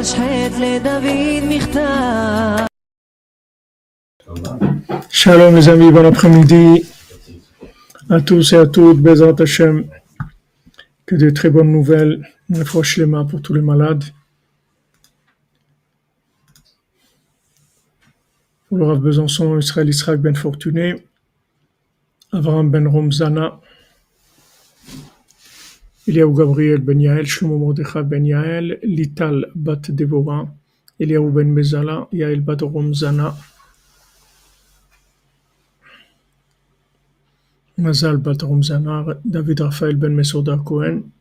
תשחט לדוד מכתב Shalom les amis, bon après-midi à tous et à toutes, Bezrat Hashem, que de très bonnes nouvelles, une fois mains pour tous les malades. Pour le Rav Besançon, Israël Israël Ben Fortuné, Avraham Ben Romzana, Eliaou Gabriel Ben Yael, Shlomo Mordechai Ben Yael, Lital Bat Devora, Eliaou Ben Mezala, Yael Bat Romzana, Mazal Bat Romzanar, David Raphaël Ben Mesoda Cohen,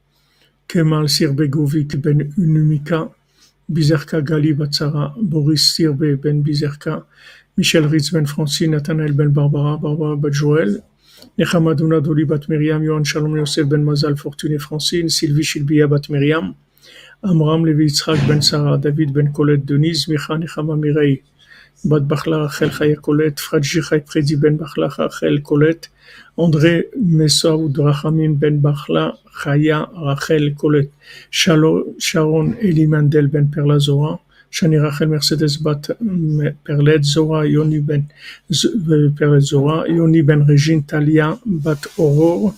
Kemal Sirbegovic Ben Unumika, Bizerka Gali Batsara, Boris Sirbe Ben Bizerka, Michel Ritz Ben Francine, Nathanael Ben Barbara, Barbara Bat Joël, Nechamadouna Doli Bat Miriam, Yohan Shalom Yosef Ben Mazal Fortuné Francine, Sylvie Shilbia Bat Miriam, Amram Levi Yitzhak Ben Sarah, David Ben Colette Denise, Micha Nechama Mirei, Bat Bachla Rachel Chaya Colette, Fradji Chay Predi Ben Bachla Rachel Colette, André Messaoud Rachamim Ben Bachla, Chaya Rachel Colette, Sharon Eli Mandel Ben Perla Bat Perlet Zora, Yoni Ben Perlet Zora, Yoni Ben Regine Talia Bat Aurore,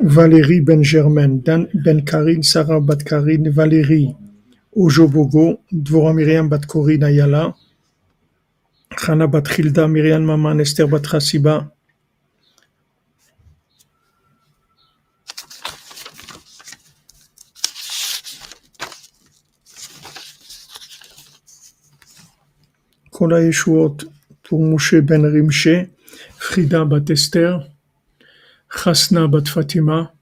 Valérie Ben Germaine, Dan Ben Karine, Sarah Bat Karine, Valérie Ojobogo, Dvora Miriam Bat Corinne Ayala, Chana Bat Hilda, Myriam Maman, Esther Bat Hasiba, Kola Yeshuot pour Moshe Ben Rimche, Frida Bat Esther, Bat Fatima,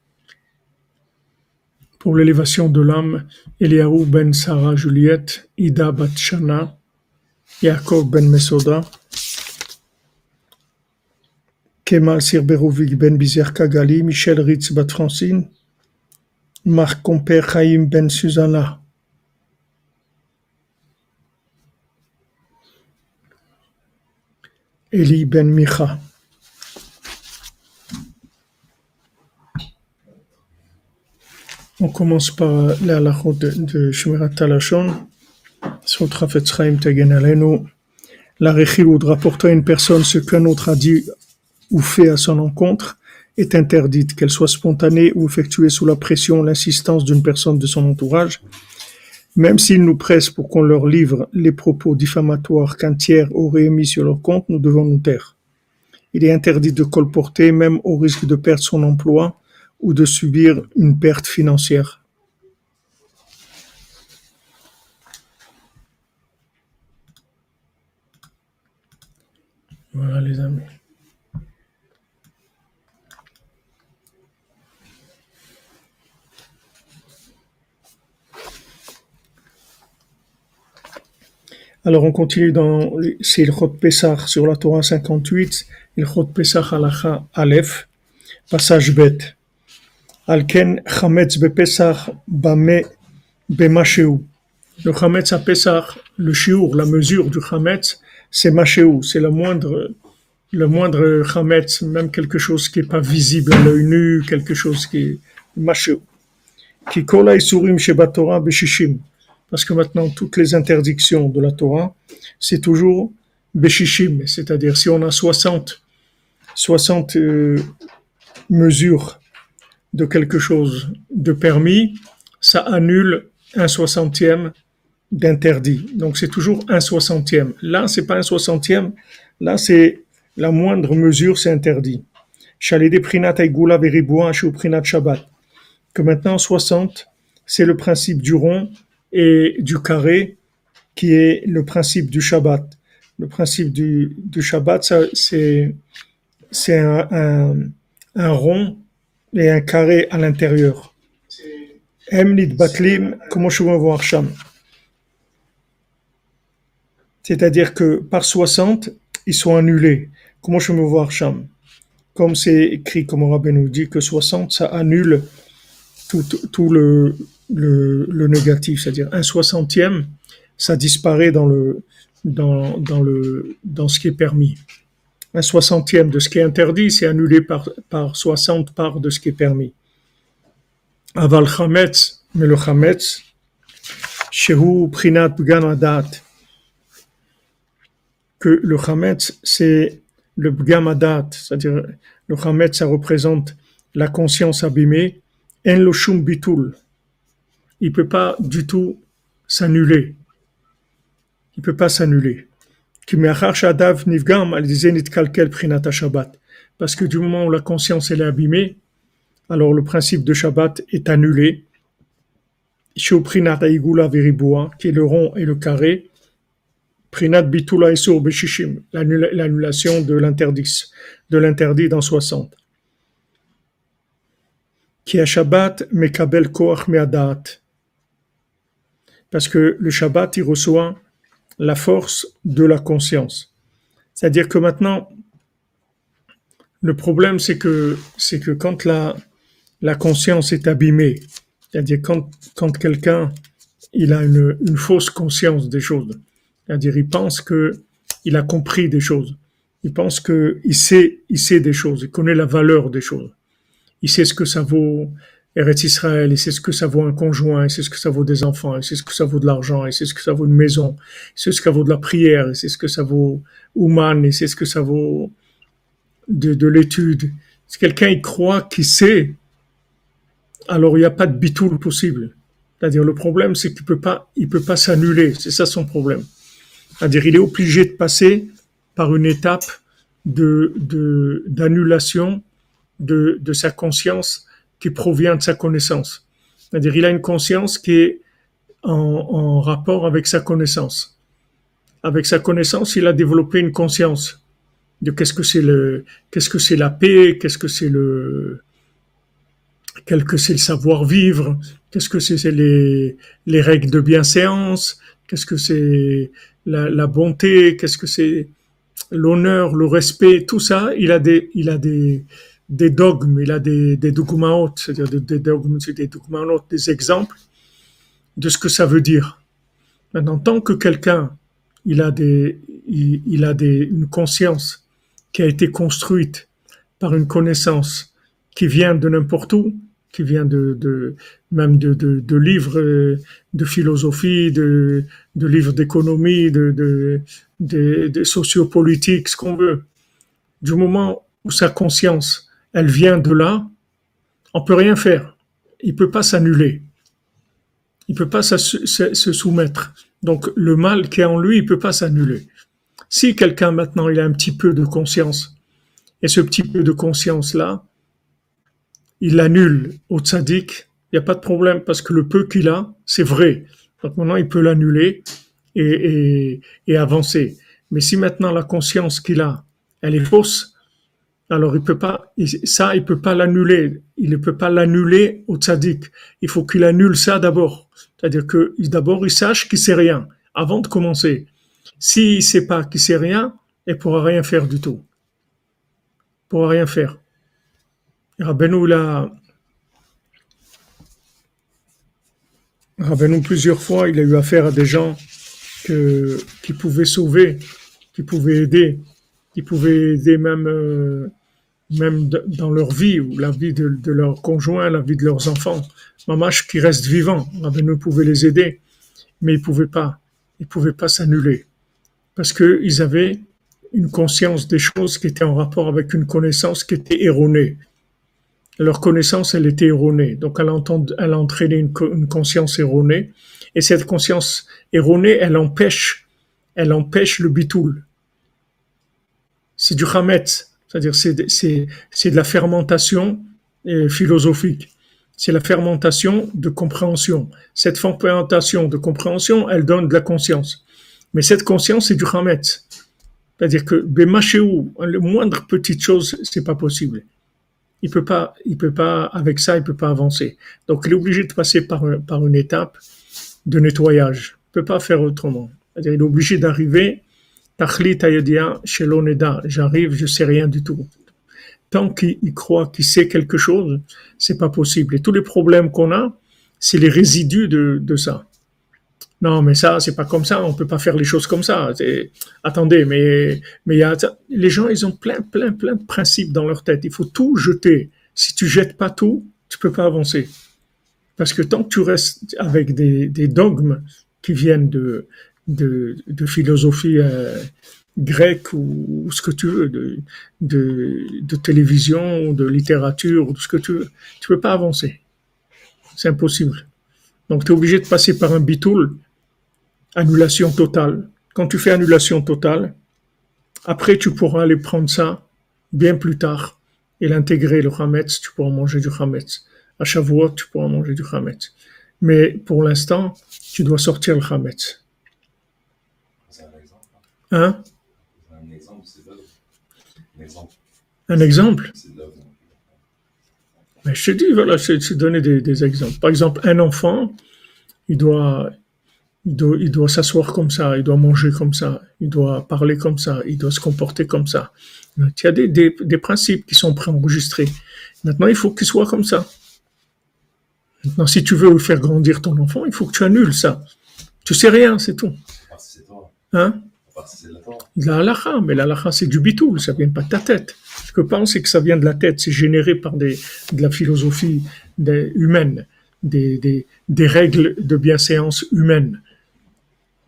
pour l'élévation de l'âme, Eliaou Ben Sarah Juliette, Ida Bat Shana, Yaakov Ben Mesoda, Kemal Sirberovic Ben Bizerka Gali, Michel Ritz Bat Francine, Marc Comper Chaim Ben Susanna, Eli Ben Micha. On commence par la halachot de, de Shmirat Talashon. La réchiloud rapporter à une personne ce qu'un autre a dit ou fait à son encontre est interdite, qu'elle soit spontanée ou effectuée sous la pression, l'insistance d'une personne de son entourage. Même s'ils nous pressent pour qu'on leur livre les propos diffamatoires qu'un tiers aurait émis sur leur compte, nous devons nous taire. Il est interdit de colporter, même au risque de perdre son emploi ou de subir une perte financière. Voilà les amis. Alors on continue dans c'est Ilchot Pesach sur la Torah 58, Ilchot Pesach Halacha Aleph, passage bête. Alken Chametz Bepesach Bame Bemasheu. Le Chametz à Pesach, le shiur, la mesure du Chametz, c'est Masheu, c'est le moindre, le moindre Chametz, même quelque chose qui n'est pas visible à l'œil nu, quelque chose qui est Masheu. Ki kola beshishim parce que maintenant toutes les interdictions de la Torah, c'est toujours Beshishim, c'est-à-dire si on a 60, 60 euh, mesures de quelque chose de permis, ça annule un soixantième d'interdit. Donc c'est toujours un soixantième. Là, c'est pas un soixantième, là c'est la moindre mesure, c'est interdit. Prinat Prinat Shabbat. Que maintenant 60, c'est le principe du rond et du carré, qui est le principe du Shabbat. Le principe du, Shabbat, c'est un, un, rond et un carré à l'intérieur. Emnit batlim, comment je veux voir Sham. C'est-à-dire que par 60, ils sont annulés. Comment je veux voir Sham Comme c'est écrit, comme Rabbi nous dit, que 60, ça annule tout, tout le, le, négatif, c'est-à-dire un soixantième, ça disparaît dans le, dans, dans le, dans ce qui est permis. Un soixantième de ce qui est interdit, c'est annulé par, par 60 parts de ce qui est permis. Aval chametz, Mais le chametz, shehu prinat bgam adat, que le chametz, c'est le bgam adat, c'est-à-dire le chametz, ça représente la conscience abîmée, en lo shum bitul. Il peut pas du tout s'annuler. Il peut pas s'annuler. Parce que du moment où la conscience elle est abîmée, alors le principe de Shabbat est annulé. Prinat aigula veribua, qui est le rond et le carré, Prinat bitula esur l'annulation de l'interdit, de l'interdit dans 60. Qui a Shabbat mekabel koach. Parce que le Shabbat, il reçoit la force de la conscience. C'est-à-dire que maintenant, le problème, c'est que, c'est que quand la, la conscience est abîmée, c'est-à-dire quand, quand quelqu'un, il a une, une fausse conscience des choses, c'est-à-dire, il pense que il a compris des choses. Il pense que il sait, il sait des choses. Il connaît la valeur des choses. Il sait ce que ça vaut Eretz Israël. Il sait ce que ça vaut un conjoint. Il sait ce que ça vaut des enfants. Il sait ce que ça vaut de l'argent. Il sait ce que ça vaut une maison. Il sait ce que ça vaut de la prière. Il sait ce que ça vaut Ouman. Il sait ce que ça vaut de, de l'étude. Si quelqu'un il croit qu'il sait, alors il n'y a pas de bitoul possible. C'est-à-dire le problème, c'est qu'il peut pas, il peut pas s'annuler. C'est ça son problème. C'est-à-dire, il est obligé de passer par une étape de, d'annulation de, de, sa conscience qui provient de sa connaissance. C'est-à-dire, il a une conscience qui est en, rapport avec sa connaissance. Avec sa connaissance, il a développé une conscience de qu'est-ce que c'est le, qu'est-ce que c'est la paix, qu'est-ce que c'est le, quel que c'est le savoir-vivre, qu'est-ce que c'est les, les règles de bienséance, qu'est-ce que c'est la, la bonté, qu'est-ce que c'est l'honneur, le respect, tout ça, il a des, il a des, des dogmes, il a des, des dogmaotes, c'est-à-dire des, des dogmes, c'est des dogmaotes, des exemples de ce que ça veut dire. Maintenant, tant que quelqu'un, il a des, il, a des, une conscience qui a été construite par une connaissance qui vient de n'importe où, qui vient de, même de, livres euh, de philosophie, de, livres d'économie, de, de, de sociopolitique, ce qu'on veut. Du moment où sa conscience, elle vient de là, on peut rien faire. Il peut pas s'annuler. Il peut pas se, soumettre. Donc le mal qui est en lui, il peut pas s'annuler. Si quelqu'un maintenant il a un petit peu de conscience, et ce petit peu de conscience là, il annule au tzaddik, il n'y a pas de problème parce que le peu qu'il a, c'est vrai. Donc maintenant, il peut l'annuler et, et, avancer. Mais si maintenant la conscience qu'il a, elle est fausse, alors il peut pas, ça, il peut pas l'annuler. Il ne peut pas l'annuler au tzaddik. Il faut qu'il annule ça d'abord. C'est-à-dire que d'abord, il sache qu'il sait rien avant de commencer. S'il ne sait pas qu'il sait rien, il pourra rien faire du tout. Il pourra rien faire. Rabbeinu, là, Rabbeinu, plusieurs fois, il a eu affaire à des gens que, qui pouvaient sauver, qui pouvaient aider, qui pouvaient aider même, euh, même dans leur vie, ou la vie de, de leur conjoint, la vie de leurs enfants. Mamash qui reste vivant. Rabbeinu pouvait les aider, mais ils pouvaient pas. Ils pouvaient pas s'annuler. Parce qu'ils avaient une conscience des choses qui étaient en rapport avec une connaissance qui était erronée leur connaissance, elle était erronée. Donc, elle, a entraîné une, conscience erronée. Et cette conscience erronée, elle empêche, elle empêche le bitoul. C'est du chametz. C'est-à-dire, c'est, de la fermentation euh, philosophique. C'est la fermentation de compréhension. Cette fermentation de compréhension, elle donne de la conscience. Mais cette conscience, c'est du chametz. C'est-à-dire que, Bemachéou, le moindre petite chose, c'est pas possible il peut pas, il peut pas, avec ça, il peut pas avancer. Donc, il est obligé de passer par, par une étape de nettoyage. Il peut pas faire autrement. C'est-à-dire, il est obligé d'arriver, j'arrive, je sais rien du tout. Tant qu'il croit qu'il sait quelque chose, c'est pas possible. Et tous les problèmes qu'on a, c'est les résidus de, de ça non, mais ça, c'est pas comme ça, on peut pas faire les choses comme ça. Attendez, mais, mais y a, les gens, ils ont plein, plein, plein de principes dans leur tête. Il faut tout jeter. Si tu jettes pas tout, tu peux pas avancer. Parce que tant que tu restes avec des dogmes qui viennent de, de, de philosophie euh, grecque ou, ou ce que tu veux, de, de, de télévision, ou de littérature, ou ce que tu veux, tu peux pas avancer. C'est impossible. Donc tu es obligé de passer par un bitoul, annulation totale. Quand tu fais annulation totale, après tu pourras aller prendre ça bien plus tard et l'intégrer, le chametz, tu pourras manger du chametz. À Shavuot, tu pourras manger du chametz. Mais pour l'instant, tu dois sortir le chametz. C'est un exemple. Hein? C'est un exemple, c'est l'œuvre. Un exemple, Un exemple c'est l'œuvre. Mais je te dis, voilà, te donner des, des exemples. Par exemple, un enfant, il doit, il doit, il doit s'asseoir comme ça, il doit manger comme ça, il doit parler comme ça, il doit se comporter comme ça. Il y a des, des, des principes qui sont préenregistrés. Maintenant, il faut qu'il soit comme ça. Maintenant, si tu veux faire grandir ton enfant, il faut que tu annules ça. Tu sais rien, c'est tout. C'est toi. Hein? La halakha, mais la halakha, c'est du bitoul, ça vient pas de ta tête. Ce que pense, c'est que ça vient de la tête, c'est généré par de la philosophie des- humaine, des, règles de bienséance humaine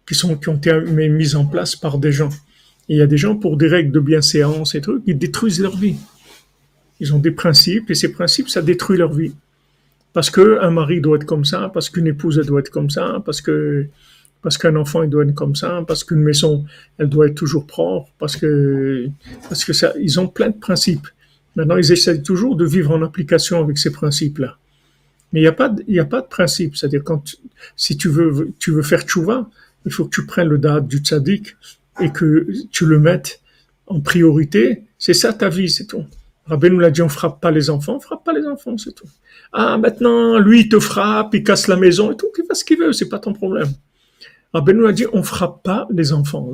qui, sont, qui ont été mis- mises en place par des gens. Et il y a des gens, pour des règles de bienséance et trucs, ils détruisent leur vie. Ils ont des principes, et ces principes, ça détruit leur vie. Parce que un mari doit être comme ça, parce qu'une épouse, elle doit être comme ça, parce que parce qu'un enfant, il doit être comme ça, parce qu'une maison, elle doit être toujours propre, parce que, parce que ça, ils ont plein de principes. Maintenant, ils essaient toujours de vivre en application avec ces principes-là. Mais il n'y a pas, il a pas de principe. C'est-à-dire, quand, si tu veux, tu veux faire tchouva, il faut que tu prennes le date du tzaddik et que tu le mettes en priorité. C'est ça ta vie, c'est tout. Rabbi nous l'a dit, on frappe pas les enfants, on frappe pas les enfants, c'est tout. Ah, maintenant, lui, il te frappe, il casse la maison et tout, qu'il fasse ce qu'il veut, c'est pas ton problème. Rabbi nous a dit, on frappe pas les enfants.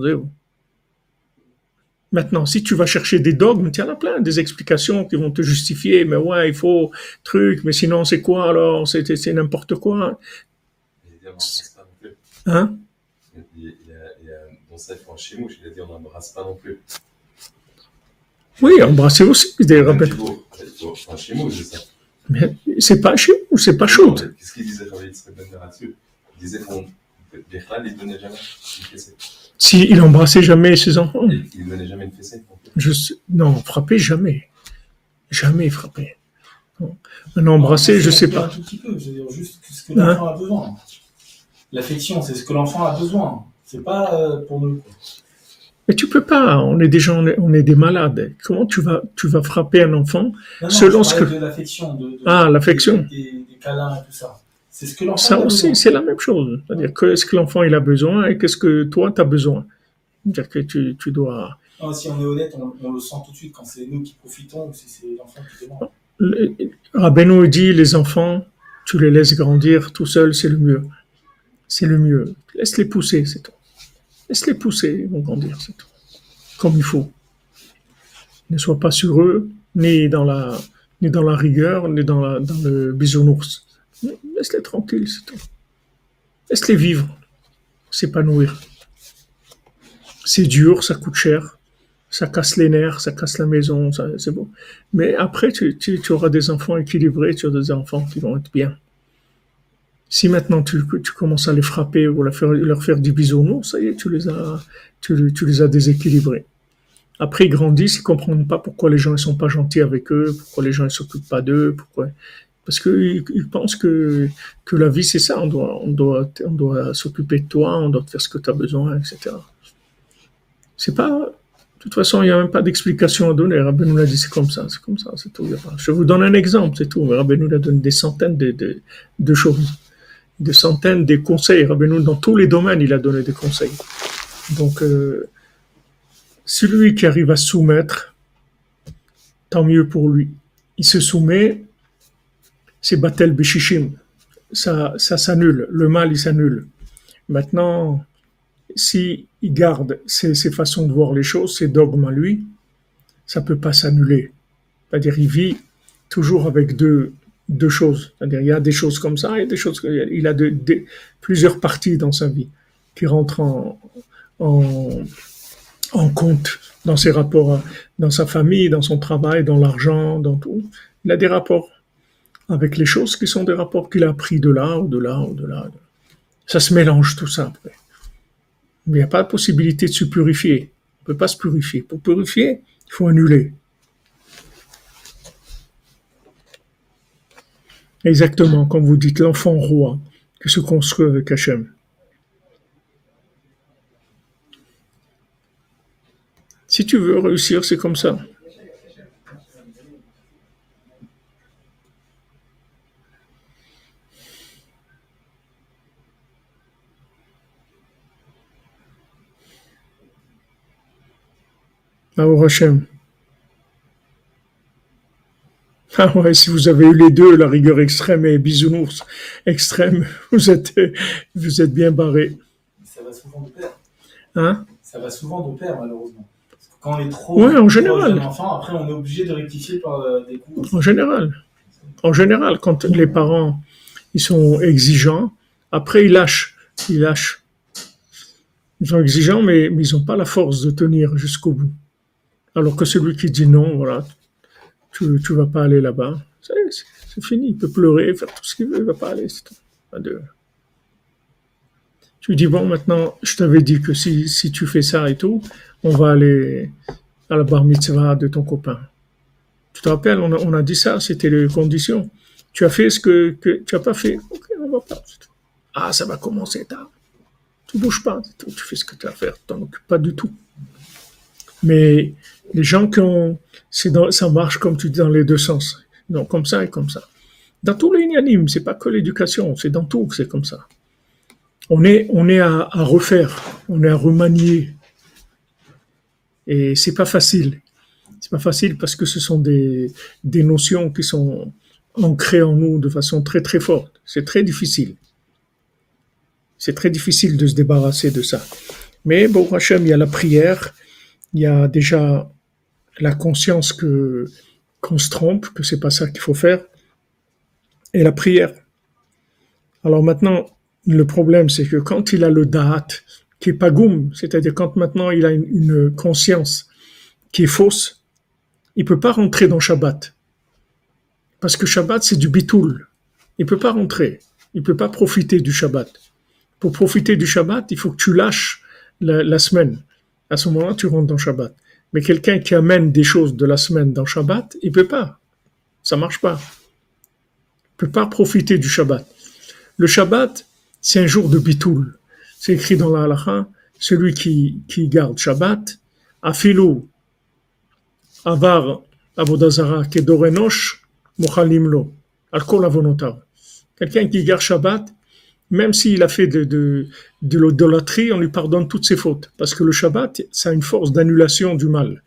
Maintenant, si tu vas chercher des dogmes, il y en a plein, des explications qui vont te justifier, mais ouais, il faut truc, mais sinon c'est quoi alors? C'est n'importe quoi. Hein? Dans sa en chimouche, il a dit on n'embrasse pas non plus. Oui, embrasser aussi des rabbins. Ça. Mais c'est pas chaud, c'est pas chaud. Qu'est-ce qu'il disait Rabbi Yitzhak là-dessus Il disait qu'on. Bechal, il ne donnait jamais une fessée. S'il embrassait jamais ses enfants, Il il ne donnait jamais une fessée. je sais- non, frapper jamais. Jamais frapper. Non. Un embrasser, je sais Un pas. tout petit peu, je veux dire juste ce que Hein l'enfant a besoin. L'affection, c'est ce que l'enfant a besoin. C'est pas euh, pour nous. quoi. Mais tu peux pas, on est des gens, on est, des malades. Comment tu vas, tu vas frapper un enfant Non, non, Selon je ce que- de l'affection, de, de- Ah, l'affection. des, des- des câlins et tout ça. C'est ce que l'enfant Ça a aussi, besoin. c'est la même chose. C'est-à-dire, qu'est-ce que l'enfant il a besoin et qu'est-ce que toi tu as besoin? C'est-à-dire que tu, tu dois. Non, si on est honnête, on, on le sent tout de suite quand c'est nous qui profitons ou si c'est l'enfant qui demande. Le- Rabbeinu dit les enfants, tu les laisses grandir tout seuls, c'est le mieux. C'est le mieux. Laisse-les pousser, c'est tout. Laisse-les pousser, ils vont grandir, c'est tout. Comme il faut. Ne sois pas sur eux, ni dans la, ni dans la rigueur, ni dans, la, dans le bisounours. Laisse-les tranquilles, c'est tout. Laisse-les vivre, s'épanouir. C'est dur, ça coûte cher, ça casse les nerfs, ça casse la maison, c'est bon. Mais après, tu, auras des enfants équilibrés, tu auras des enfants qui vont être bien. Si maintenant tu, commences à les frapper ou leur faire, leur faire du bisounours, ça y est, tu les as, les as déséquilibrés. Après, ils grandissent, ils comprennent pas pourquoi les gens ne sont pas gentils avec eux, pourquoi les gens ne s'occupent pas d'eux, pourquoi. Parce qu'ils ils pensent que, la vie, c'est ça. On doit, s'occuper de toi, on doit te faire ce que tu as besoin, etc. C'est pas, de toute façon, il n'y a même pas d'explication à donner. Rabbi nous l'a dit, c'est comme ça, c'est comme ça, c'est tout. Je vous donne un exemple, c'est tout. Rabbi nous a donné des centaines de, choses, des centaines de conseils. Rabbi nous, dans tous les domaines, il a donné des conseils. Donc, euh, celui qui arrive à soumettre, tant mieux pour lui. Il se soumet, c'est Batel Beshishim. Ça, ça s'annule. Le mal, il s'annule. Maintenant, si il garde ses, ses façons de voir les choses, ses dogmes à lui, ça peut pas s'annuler. C'est-à-dire, il vit toujours avec deux, deux choses. C'est-à-dire, il y a des choses comme ça, a des choses, il a de- plusieurs parties dans sa vie qui rentrent en, en, en compte dans ses rapports, à- dans sa famille, dans son travail, dans l'argent, dans tout. Il a des rapports. Avec les choses qui sont des rapports qu'il a appris de là ou de là ou de là. Ça se mélange tout ça après. Il n'y a pas de possibilité de se purifier. On ne peut pas se purifier. Pour purifier, il faut annuler. Exactement, comme vous dites, l'enfant roi qui se construit avec Hachem. Si tu veux réussir, c'est comme ça. Baruch Hashem. Ah ouais, si vous avez eu les deux, la rigueur extrême et bisounours extrême, vous êtes, vous êtes bien barré. Ça va souvent de pair. Hein? Ça va souvent de pair, malheureusement. Parce que quand on est trop Ouais, en général. enfant, après, on est obligé de rectifier par euh, des coups. En général. En général, quand les parents, ils sont exigeants, après ils lâchent. Ils lâchent. Ils sont exigeants, mais, mais ils n'ont pas la force de tenir jusqu'au bout. Alors que celui qui dit non, voilà, tu ne vas pas aller là-bas, c'est fini. Il peut pleurer, faire tout ce qu'il veut, il ne va pas aller. de- Tu dis, bon, maintenant, je t'avais dit que si, si tu fais ça et tout, on va aller à la bar mitzvah de ton copain. Tu te rappelles, on a, on a dit ça, c'était les conditions. Tu as fait ce que, que tu n'as pas fait. Ok, on va pas. Ah, ça va commencer tard. Tu bouges pas, tu fais ce que tu as à faire, t'en occupes pas du tout. Mais les gens qui ont, ça marche comme tu dis dans les deux sens. Non, comme ça et comme ça. Dans tous les inanimes, c'est pas que l'éducation, c'est dans tout que c'est comme ça. On est, on est à, à refaire, on est à remanier. Et c'est pas facile. C'est pas facile parce que ce sont des, des notions qui sont ancrées en nous de façon très très forte. C'est très difficile. C'est très difficile de se débarrasser de ça. Mais bon, Hachem, il y a la prière, il y a déjà la conscience que qu'on se trompe, que c'est pas ça qu'il faut faire, et la prière. Alors maintenant, le problème, c'est que quand il a le da'at, qui est pas goum, c'est-à-dire quand maintenant il a une, une conscience qui est fausse, il peut pas rentrer dans Shabbat. Parce que Shabbat, c'est du bitoul. Il peut pas rentrer. Il peut pas profiter du Shabbat. Pour profiter du Shabbat, il faut que tu lâches la, la semaine. À ce moment-là, tu rentres dans Shabbat. Mais quelqu'un qui amène des choses de la semaine dans Shabbat, il peut pas. Ça marche pas. Il peut pas profiter du Shabbat. Le Shabbat, c'est un jour de bitoul. C'est écrit dans la halakha, celui qui, qui garde Shabbat, afilou, avar, avodazara, kedorenosh, mochalimlo, al kol avonotav. Quelqu'un qui garde Shabbat, même s'il a fait de, de, l'idolâtrie, on lui pardonne toutes ses fautes. Parce que le Shabbat, ça a une force d'annulation du mal.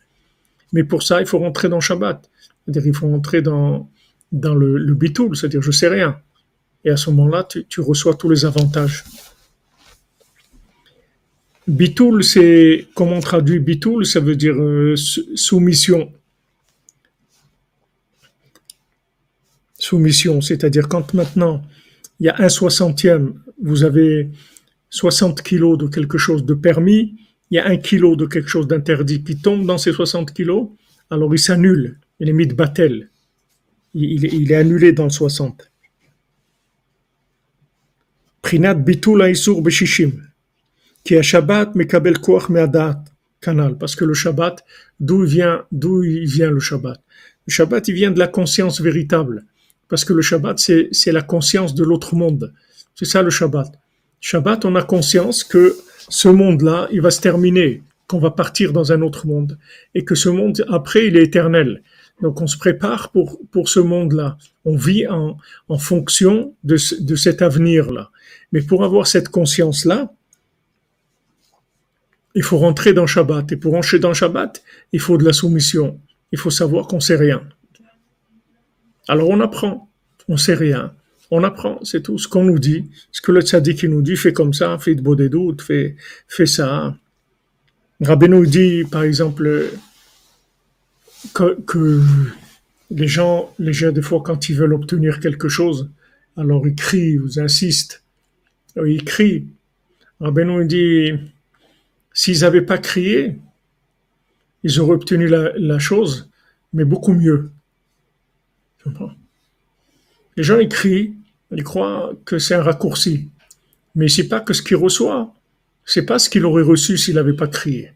Mais pour ça, il faut rentrer dans Shabbat. C'est-à-dire, il faut rentrer dans, dans le, le bitoul, c'est-à-dire, je sais rien. Et à ce moment-là, tu, reçois tous les avantages. Bitoul, c'est, comment on traduit bitoul? Ça veut dire euh, sou- soumission. Soumission, c'est-à-dire quand maintenant il y a un soixantième, vous avez 60 kilos de quelque chose de permis, il y a un kilo de quelque chose d'interdit qui tombe dans ces 60 kilos, alors il s'annule, il est mis de battel. Il, est annulé dans le 60. Prinat bitul haïsour beshishim. Qui est Shabbat mekabel koach me'adat canal. Parce que le Shabbat, d'où vient, d'où il vient le Shabbat? Le Shabbat, il vient de la conscience véritable. Parce que le Shabbat, c'est, la conscience de l'autre monde. C'est ça le Shabbat. Shabbat, on a conscience que ce monde-là, il va se terminer, qu'on va partir dans un autre monde. Et que ce monde, après, il est éternel. Donc on se prépare pour, pour ce monde-là. On vit en, en fonction de, de cet avenir-là. Mais pour avoir cette conscience-là, il faut rentrer dans Shabbat. Et pour rentrer dans Shabbat, il faut de la soumission. Il faut savoir qu'on sait rien. Alors on apprend. On sait rien. On apprend, c'est tout ce qu'on nous dit. Ce que le tzaddik nous dit, fais comme ça, fais de beau des doutes, fais, ça. Rabbeinu dit, par exemple, que, les gens, les gens, des fois, quand ils veulent obtenir quelque chose, alors ils crient, ils insistent, ils crient. Rabbeinu dit, s'ils n'avaient pas crié, ils auraient obtenu la chose, mais beaucoup mieux. Les gens écrivent, ils croient que c'est un raccourci. Mais c'est pas que ce qu'il reçoit, c'est pas ce qu'il aurait reçu s'il n'avait pas crié.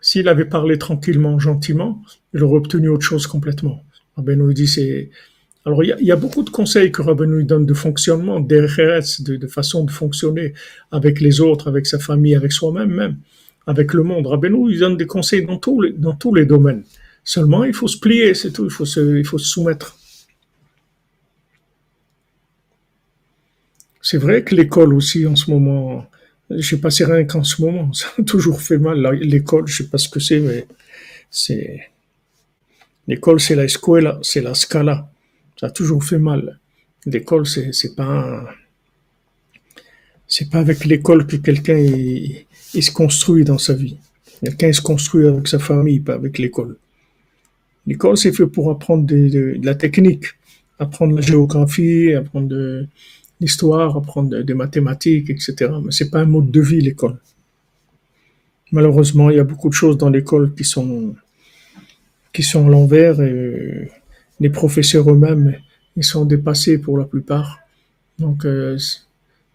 S'il avait parlé tranquillement, gentiment, il aurait obtenu autre chose complètement. Rabbeinu dit c'est. Alors il y, a, beaucoup de conseils que Rabbeinu donne de fonctionnement, de, de façon de fonctionner avec les autres, avec sa famille, avec soi-même même, avec le monde. Rabbeinu donne des conseils dans tous les domaines. Seulement il faut se plier, c'est tout. Il faut se, il faut se soumettre. C'est vrai que l'école aussi en ce moment, je sais pas, c'est rien qu'en ce moment, ça a toujours fait mal. L'école, je sais pas ce que c'est, mais c'est l'école, c'est la escuela, c'est la scala. Ça a toujours fait mal. L'école, c'est c'est pas c'est pas avec l'école que quelqu'un il, se construit dans sa vie. Quelqu'un se construit avec sa famille, pas avec l'école. L'école, c'est fait pour apprendre de, la technique, apprendre la géographie, apprendre l'histoire, apprendre des mathématiques, etc. Mais c'est pas un mode de vie l'école. Malheureusement, il y a beaucoup de choses dans l'école qui sont qui sont à l'envers et les professeurs eux-mêmes ils sont dépassés pour la plupart. Donc euh,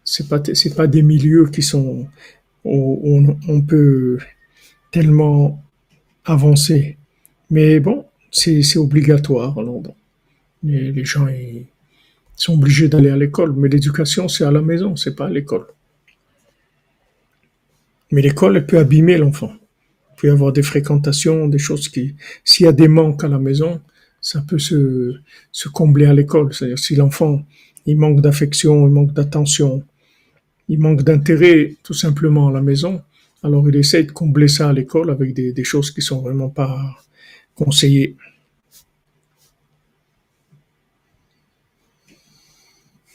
c'est pas c'est pas des milieux qui sont où on peut tellement avancer. Mais bon, c'est obligatoire alors bon. Les, gens ils, sont obligés d'aller à l'école, mais l'éducation, c'est à la maison, c'est pas à l'école. Mais l'école, peut abîmer l'enfant. Il peut y avoir des fréquentations, des choses qui, s'il y a des manques à la maison, ça peut se, combler à l'école. C'est-à-dire, si l'enfant, il manque d'affection, il manque d'attention, il manque d'intérêt, tout simplement, à la maison, alors il essaie de combler ça à l'école avec des, des choses qui sont vraiment pas conseillées.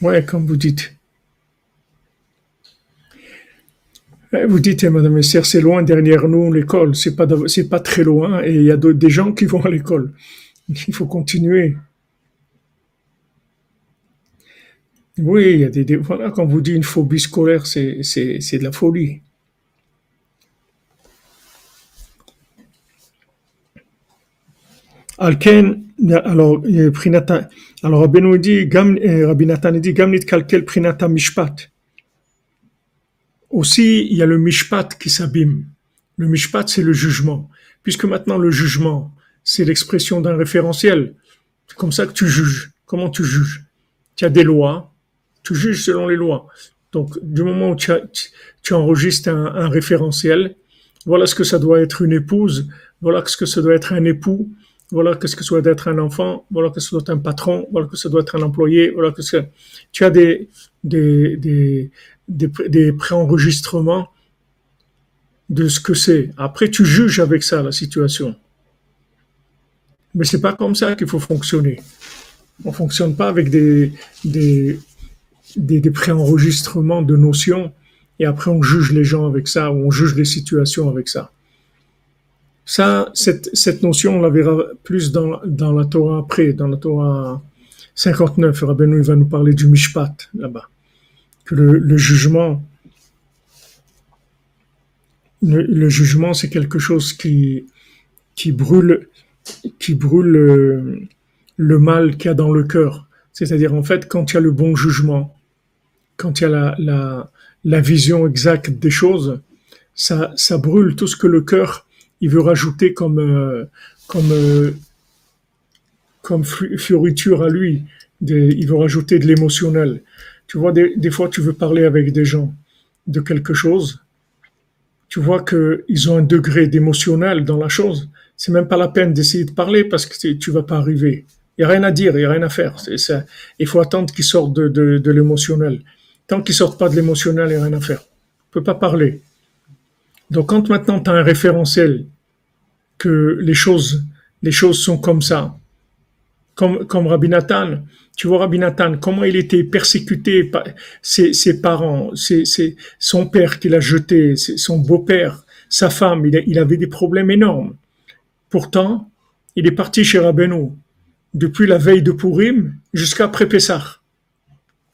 Ouais, comme vous dites. Vous dites, eh, Madame c'est loin derrière nous l'école. C'est pas, c'est pas très loin et il y a des gens qui vont à l'école. Il faut continuer. Oui, il y a des, voilà, quand vous dites une phobie scolaire, c'est, c'est de la folie. Alors, Prinata, alors dit, Gam, Rabbi Nathan dit, Gamnit Prinata Mishpat. Aussi, il y a le Mishpat qui s'abîme. Le Mishpat, c'est le jugement. Puisque maintenant, le jugement, c'est l'expression d'un référentiel. C'est comme ça que tu juges. Comment tu juges? Tu as des lois, tu juges selon les lois. Donc, du moment où tu, tu enregistres un référentiel, voilà ce que ça doit être une épouse, voilà ce que ça doit être un époux, voilà qu'est-ce que ça doit être un enfant, voilà que ça doit être un patron, voilà que ça doit être un employé, voilà que. Tu as des, des, des, des, des préenregistrements de ce que c'est. Après, tu juges avec ça la situation. Mais c'est pas comme ça qu'il faut fonctionner. On fonctionne pas avec des, des, des, des préenregistrements de notions et après on juge les gens avec ça ou on juge les situations avec ça. Ça, cette, cette notion, on la verra plus dans, dans la Torah après, dans la Torah 59. Rabbeinu va nous parler du Mishpat là-bas. Que le, le jugement, le, le jugement, c'est quelque chose qui, qui brûle, qui brûle le, le mal qu'il y a dans le cœur. C'est-à-dire, en fait, quand il y a le bon jugement, quand il y a la, la, la vision exacte des choses, ça, ça brûle tout ce que le cœur il veut rajouter comme euh, comme euh, comme fioriture à lui. Il veut rajouter de l'émotionnel. Tu vois, des, fois, tu veux parler avec des gens de quelque chose. Tu vois que ils ont un degré d'émotionnel dans la chose. C'est même pas la peine d'essayer de parler parce que tu vas pas arriver. Il y a rien à dire, il y a rien à faire. Ça. Il faut attendre qu'ils sortent de, de, de l'émotionnel. Tant qu'ils sortent pas de l'émotionnel, il y a rien à faire. On peut pas parler. Donc quand maintenant tu as un référentiel que les choses, les choses sont comme ça, comme, comme Rabbi Nathan, tu vois Rabbi Nathan, comment il était persécuté par ses, parents, son père qu'il a jeté, son beau-père, sa femme, il, avait des problèmes énormes. Pourtant, il est parti chez Rabbeinu depuis la veille de Purim jusqu'après Pessah.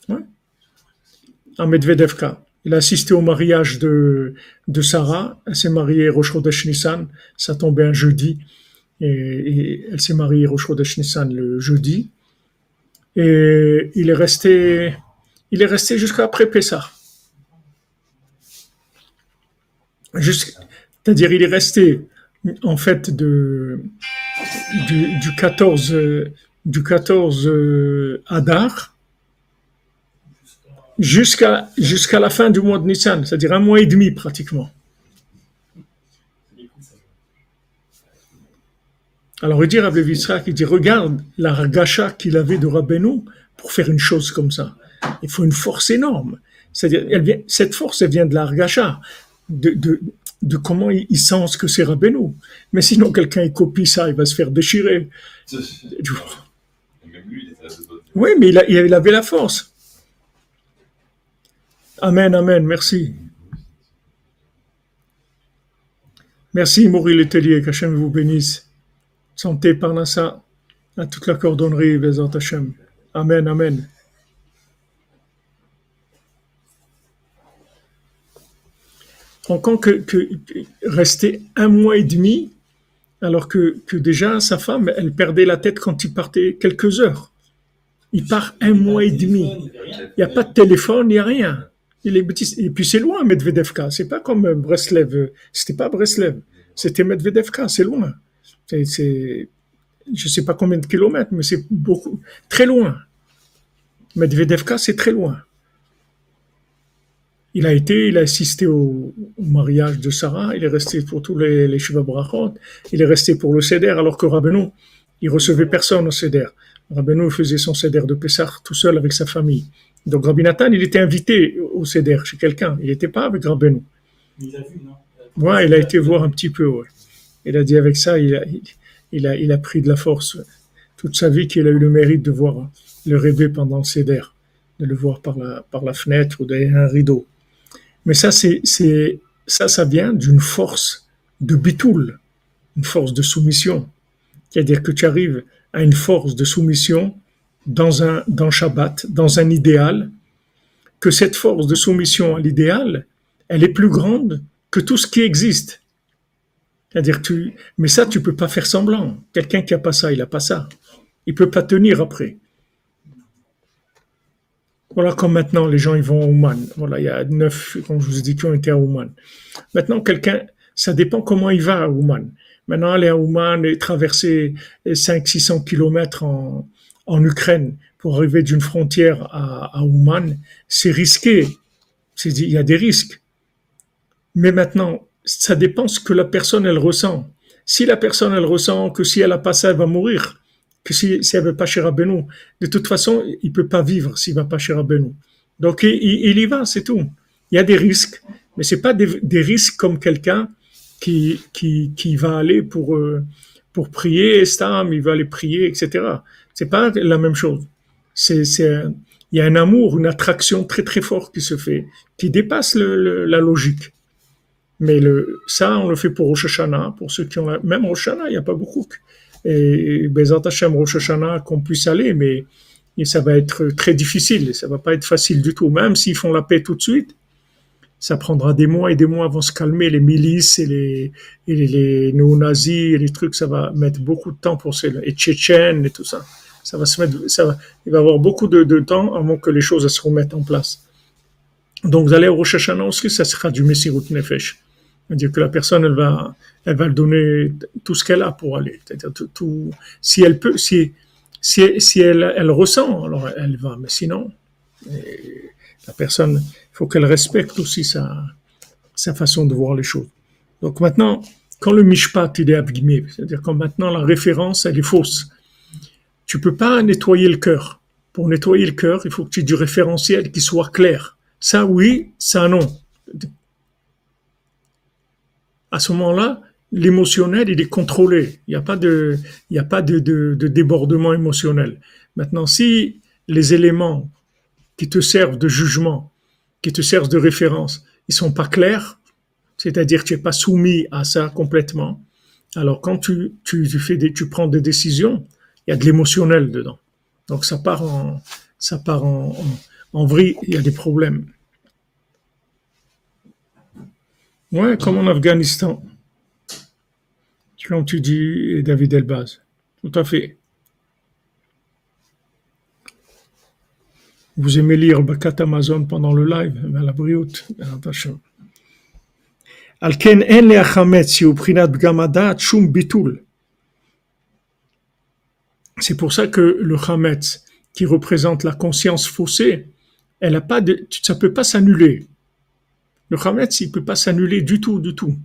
Ouais. À Medvedevka. Il a assisté au mariage de, de Sarah. Elle s'est mariée Rosh Nissan. Ça tombait un jeudi. Et, elle s'est mariée Rosh Nissan le jeudi. et il est resté, il est resté jusqu'à après Pessah. C'est-à-dire, il est resté, en fait, de, du, du 14, euh, du 14 euh, Adar jusqu'à jusqu'à la fin du mois de Nissan, c'est-à-dire un mois et demi pratiquement. Alors il dit Rabbi Yitzhak, il dit regarde la ragacha qu'il avait de Rabbeinu pour faire une chose comme ça. Il faut une force énorme. C'est-à-dire cette force elle vient de la ragacha, de, de, de comment il, il sent ce que c'est Rabbeinu. Mais sinon quelqu'un il copie ça, il va se faire déchirer. Oui, mais il, a- il avait la force. Amen, amen, merci. Merci, Maurice Letellier, qu'Hachem vous bénisse. Santé, Parnassa, à toute la cordonnerie, Bézant Hachem. Amen, amen. En compte que, que rester un mois et demi, alors que, que déjà sa femme, elle perdait la tête quand il partait quelques heures. Il part un mois et demi. Il n'y a pas de téléphone, il n'y a rien. Et puis c'est loin, Medvedevka. C'est pas comme euh, Breslev. C'était pas Breslev. C'était Medvedevka. C'est loin. C'est, c'est, je sais pas combien de kilomètres, mais c'est beaucoup, très loin. Medvedevka, c'est très loin. Il a été, il a assisté au, mariage de Sarah. Il est resté pour tous les, les Brachot. Il est resté pour le Seder, alors que Rabbeinu, il recevait personne au Seder. Rabbeinu faisait son Seder de Pessah tout seul avec sa famille. Donc Rabbi Nathan, il était invité au Seder chez quelqu'un. Il n'était pas avec Rabbeinu. Il a vu, non? Ouais, il a été voir un petit peu. Ouais. Il a dit avec ça, il a, il, il a, il a pris de la force toute sa vie qu'il a eu le mérite de voir le rêver pendant le Seder, de le voir par la, par la fenêtre ou derrière un rideau. Mais ça, c'est, c'est, ça, ça vient d'une force de bitoul, une force de soumission. C'est-à-dire que tu arrives à une force de soumission dans un, dans Shabbat, dans un idéal, que cette force de soumission à l'idéal, elle est plus grande que tout ce qui existe. C'est-à-dire tu, mais ça, tu peux pas faire semblant. Quelqu'un qui a pas ça, il a pas ça. Il peut pas tenir après. Voilà comme maintenant, les gens, ils vont à Ouman. Voilà, il y a neuf, comme je vous ai dit, qui ont été à Ouman. Maintenant, quelqu'un, ça dépend comment il va à Ouman. Maintenant, aller à Ouman et traverser 500-600 kilomètres en, en Ukraine pour arriver d'une frontière à, à Ouman, c'est risqué. Il y a des risques. Mais maintenant, ça dépend ce que la personne, elle ressent. Si la personne, elle ressent que si elle a pas ça, elle va mourir, que si, si elle veut pas chez Rabbeinu, de toute façon, il peut pas vivre s'il va pas chez Rabbeinu. Donc, il y va, c'est tout. Il y a des risques, mais c'est pas des, des risques comme quelqu'un qui, qui, qui va aller pour, euh, pour prier, Stam, il va aller prier, etc. C'est pas la même chose. C'est, c'est, il y a un amour, une attraction très très forte qui se fait, qui dépasse la logique. Mais le, ça, on le fait pour Rosh pour ceux qui ont la, même Rosh Hashanah, il n'y a pas beaucoup. Et Bezat Hashem Rosh qu'on puisse aller, mais ça va être très difficile, ça va pas être facile du tout. Même s'ils font la paix tout de suite, ça prendra des mois et des mois avant de se calmer. Les milices et les, et les, les néo-nazis et les trucs, ça va mettre beaucoup de temps pour ces, et Tchétchènes et tout ça. Ça va se mettre, ça va, il va y avoir beaucoup de, temps avant que les choses se remettent en place. Donc, vous allez au Rosh Hashanah aussi, ça sera du Messirut Nefesh. C'est-à-dire que la personne, elle va, elle va donner tout ce qu'elle a pour aller. C'est-à-dire tout, si elle peut, si, si, si elle, elle ressent, alors elle va. Mais sinon, la personne, faut qu'elle respecte aussi sa, sa façon de voir les choses. Donc maintenant, quand le mishpat est abîmé, c'est-à-dire quand maintenant la référence elle est fausse, tu peux pas nettoyer le cœur. Pour nettoyer le cœur, il faut que tu aies du référentiel qui soit clair. Ça oui, ça non. À ce moment-là, l'émotionnel il est contrôlé. Il n'y a pas de, il n'y a pas de débordement émotionnel. Maintenant, si les éléments qui te servent de jugement, qui te servent de référence, ils sont pas clairs, c'est-à-dire tu n'es pas soumis à ça complètement. Alors quand tu, tu, tu prends des décisions, il y a de l'émotionnel dedans. Donc ça part en, ça part en, en, il y a des problèmes. Ouais, comme en Afghanistan. Comme tu dis, David Elbaz. Tout à fait. Vous aimez lire Bakat Amazon pendant le live, mais à la brioute, attention. על כן אין להחמץ שהוא בחינת פגם הדעת שום ביטול. C'est pour ça que le chametz, qui représente la conscience faussée, elle a pas de, ça peut pas s'annuler. Le chametz, il peut pas s'annuler du tout, du tout.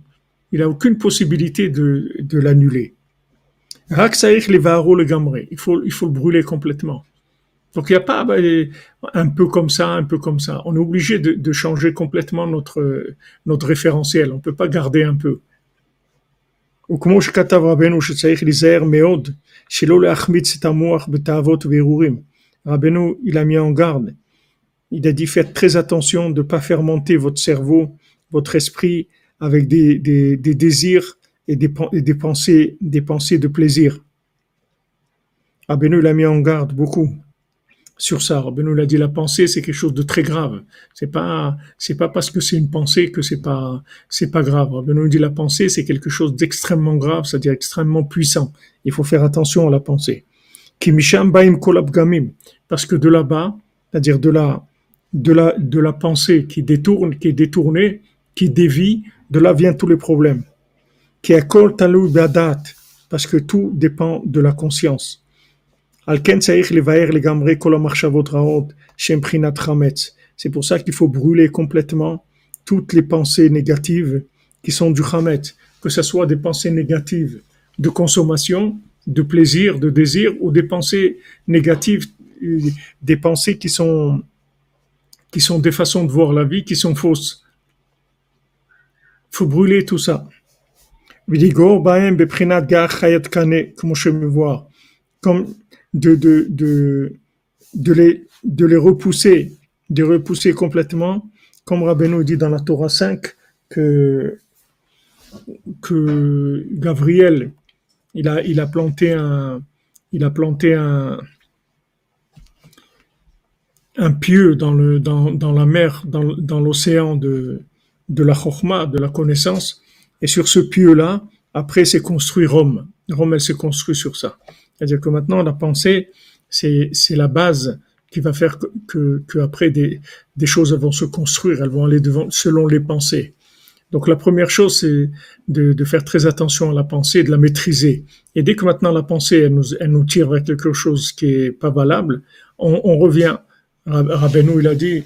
Il a aucune possibilité de, de l'annuler. Rak saïch levaro le gamré. Il faut, il faut le brûler complètement. Donc il n'y a pas bah, un peu comme ça, un peu comme ça. On est obligé de, de changer complètement notre, notre référentiel. On ne peut pas garder un peu. וכמו שכתב רבנו שצריך להיזהר מאוד שלא להחמיץ את המוח בתאוות ובהרהורים. רבנו, il a mis en garde. Il a dit faites très attention de ne pas fermenter votre cerveau, votre esprit avec des, des, des désirs et des, pen- et des pensées, des pensées de plaisir. Rabbeinu il a mis en garde beaucoup sur ça. Rabbeinu il a dit la pensée c'est quelque chose de très grave. C'est pas c'est pas parce que c'est une pensée que c'est pas c'est pas grave. Rabbeinu dit la pensée c'est quelque chose d'extrêmement grave, c'est-à-dire extrêmement puissant. Il faut faire attention à la pensée. Ki misham baim kol apgamim. parce que de là-bas, c'est-à-dire de la de la de la pensée qui détourne, qui est détournée, qui dévie, de là viennent tous les problèmes. Qui akol talou badat parce que tout dépend de la conscience. על כן צריך לבאר לגמרי כל המחשבות רעות שהן בחינת חמץ. C'est pour ça qu'il faut brûler complètement toutes les pensées négatives qui sont du chametz, que ce soit des pensées négatives de consommation, de plaisir, de désir, ou des pensées négatives, euh, des pensées qui sont, qui sont des façons de voir la vie qui sont fausses. Il faut brûler tout ça. ולגרור בהם בבחינת גר חיית קנה, כמו שמבואר. Comme de, de, de, de, les, de les repousser, de repousser complètement, comme Rabbeinu dit dans la Torah 5, que, que Gabriel, il a, il a planté un, il a planté un, un pieu dans, le, dans, dans la mer, dans, dans l'océan de, de la Chokhmah, de la connaissance, et sur ce pieu-là, après, s'est construit Rome. Rome, elle s'est construite sur ça. C'est-à-dire que maintenant, la pensée, c'est, la base qui va faire que, que, que après des, des choses vont se construire, elles vont aller devant, selon les pensées. Donc la première chose, c'est de, de faire très attention à la pensée, de la maîtriser. Et dès que maintenant la pensée, elle nous, elle nous tire vers quelque chose qui est pas valable, on, on revient. Rab- Rabbeinu, il a dit,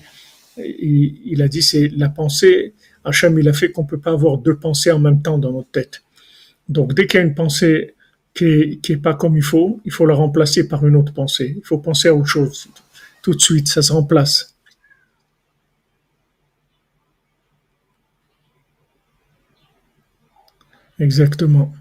il, il a dit, c'est la pensée. Hachem, il a fait qu'on peut pas avoir deux pensées en même temps dans notre tête. Donc dès qu'il y a une pensée qui est, qui est pas comme il faut, il faut la remplacer par une autre pensée. Il faut penser à autre chose. Tout de suite, ça se remplace. Exactement.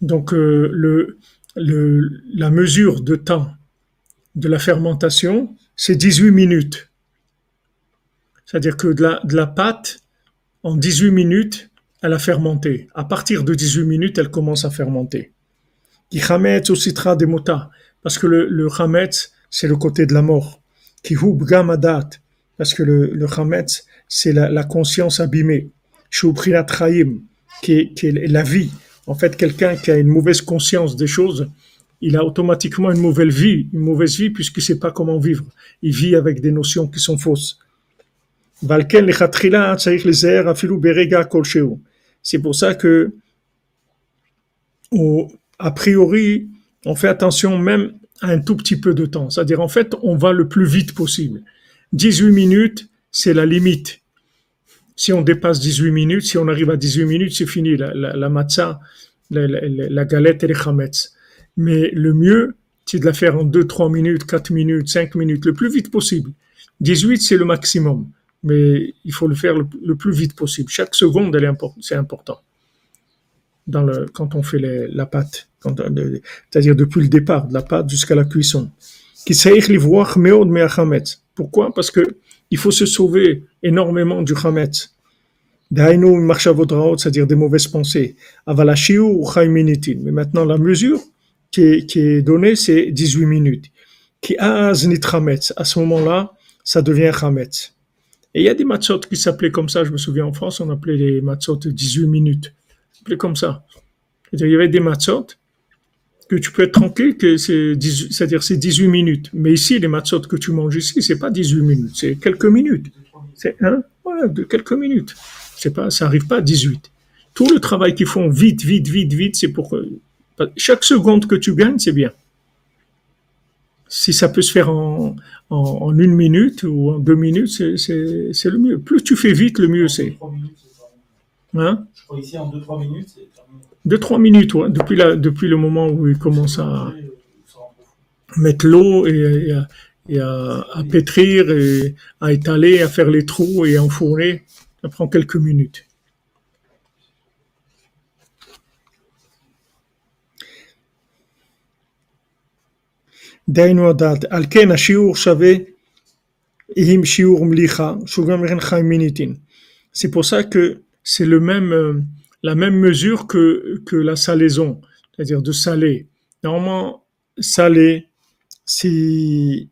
Donc euh, le, le, la mesure de temps de la fermentation, c'est 18 minutes. C'est-à-dire que de la, de la pâte, en 18 minutes, elle a fermenté. À partir de 18 minutes, elle commence à fermenter. Qui chametz ou citra des mota, parce que le, le c'est le côté de la mort. Qui parce que le, le c'est la, la conscience abîmée. Shubrinat chaim, qui est la vie. En fait, quelqu'un qui a une mauvaise conscience des choses, il a automatiquement une mauvaise vie, une mauvaise vie puisqu'il ne sait pas comment vivre. Il vit avec des notions qui sont fausses. Hein, c'est pour ça que, a priori, on fait attention même à un tout petit peu de temps. C'est-à-dire, en fait, on va le plus vite possible. 18 minutes, c'est la limite. Si on dépasse 18 minutes, si on arrive à 18 minutes, c'est fini. La, la, la matzah, la, la, galette et les chametz. Mais le mieux, c'est de la faire en 2, 3 minutes, 4 minutes, 5 minutes, le plus vite possible. 18, c'est le maximum. Mais il faut le faire le, plus vite possible. Chaque seconde, c'est important. Quand on fait la pâte, euh, c'est-à-dire depuis le départ de la pâte jusqu'à la cuisson. Pourquoi? Parce que il faut se sauver énormément du chametz. C'est-à-dire des mauvaises pensées. Mais maintenant, la mesure, qui est, donnée, c'est 18 minutes. Qui az nit chametz. À ce moment-là, ça devient chametz. Et il y a des matzot qui s'appelaient comme ça, je me souviens en France, on appelait les matzot 18 minutes. C'était comme ça. Il y avait des matzot que tu peux être tranquille que c'est 18 c'est-à-dire c'est 18 minutes. Mais ici, les matzot que tu manges ici, c'est pas 18 minutes, c'est quelques minutes. C'est hein, voilà, de quelques minutes. C'est pas, ça arrive pas à 18. Tout le travail qu'ils font vite, vite, vite, vite, c'est pour chaque seconde que tu gagnes, c'est bien. Si ça peut se faire en, en, en une minute ou en deux minutes, c'est, le mieux. Plus tu fais vite, le mieux c'est. 2-3. Hein? Je crois ici en 2-3 minutes, c'est terminé. Deux, trois minutes, ouais, depuis, la, depuis le moment où il commence à mettre l'eau et, et à, et à- à pétrir et à étaler, à faire les trous et à enfourner, ça prend quelques minutes. דהיינו הדעת. על כן השיעור שווה עם שיעור מליחה, שהוא גם לכן חיים מיניטין. C'est pour ça que c'est le même, euh, la même mesure que, que la salaison, c'est-à-dire de saler. Normalement, saler, c'est,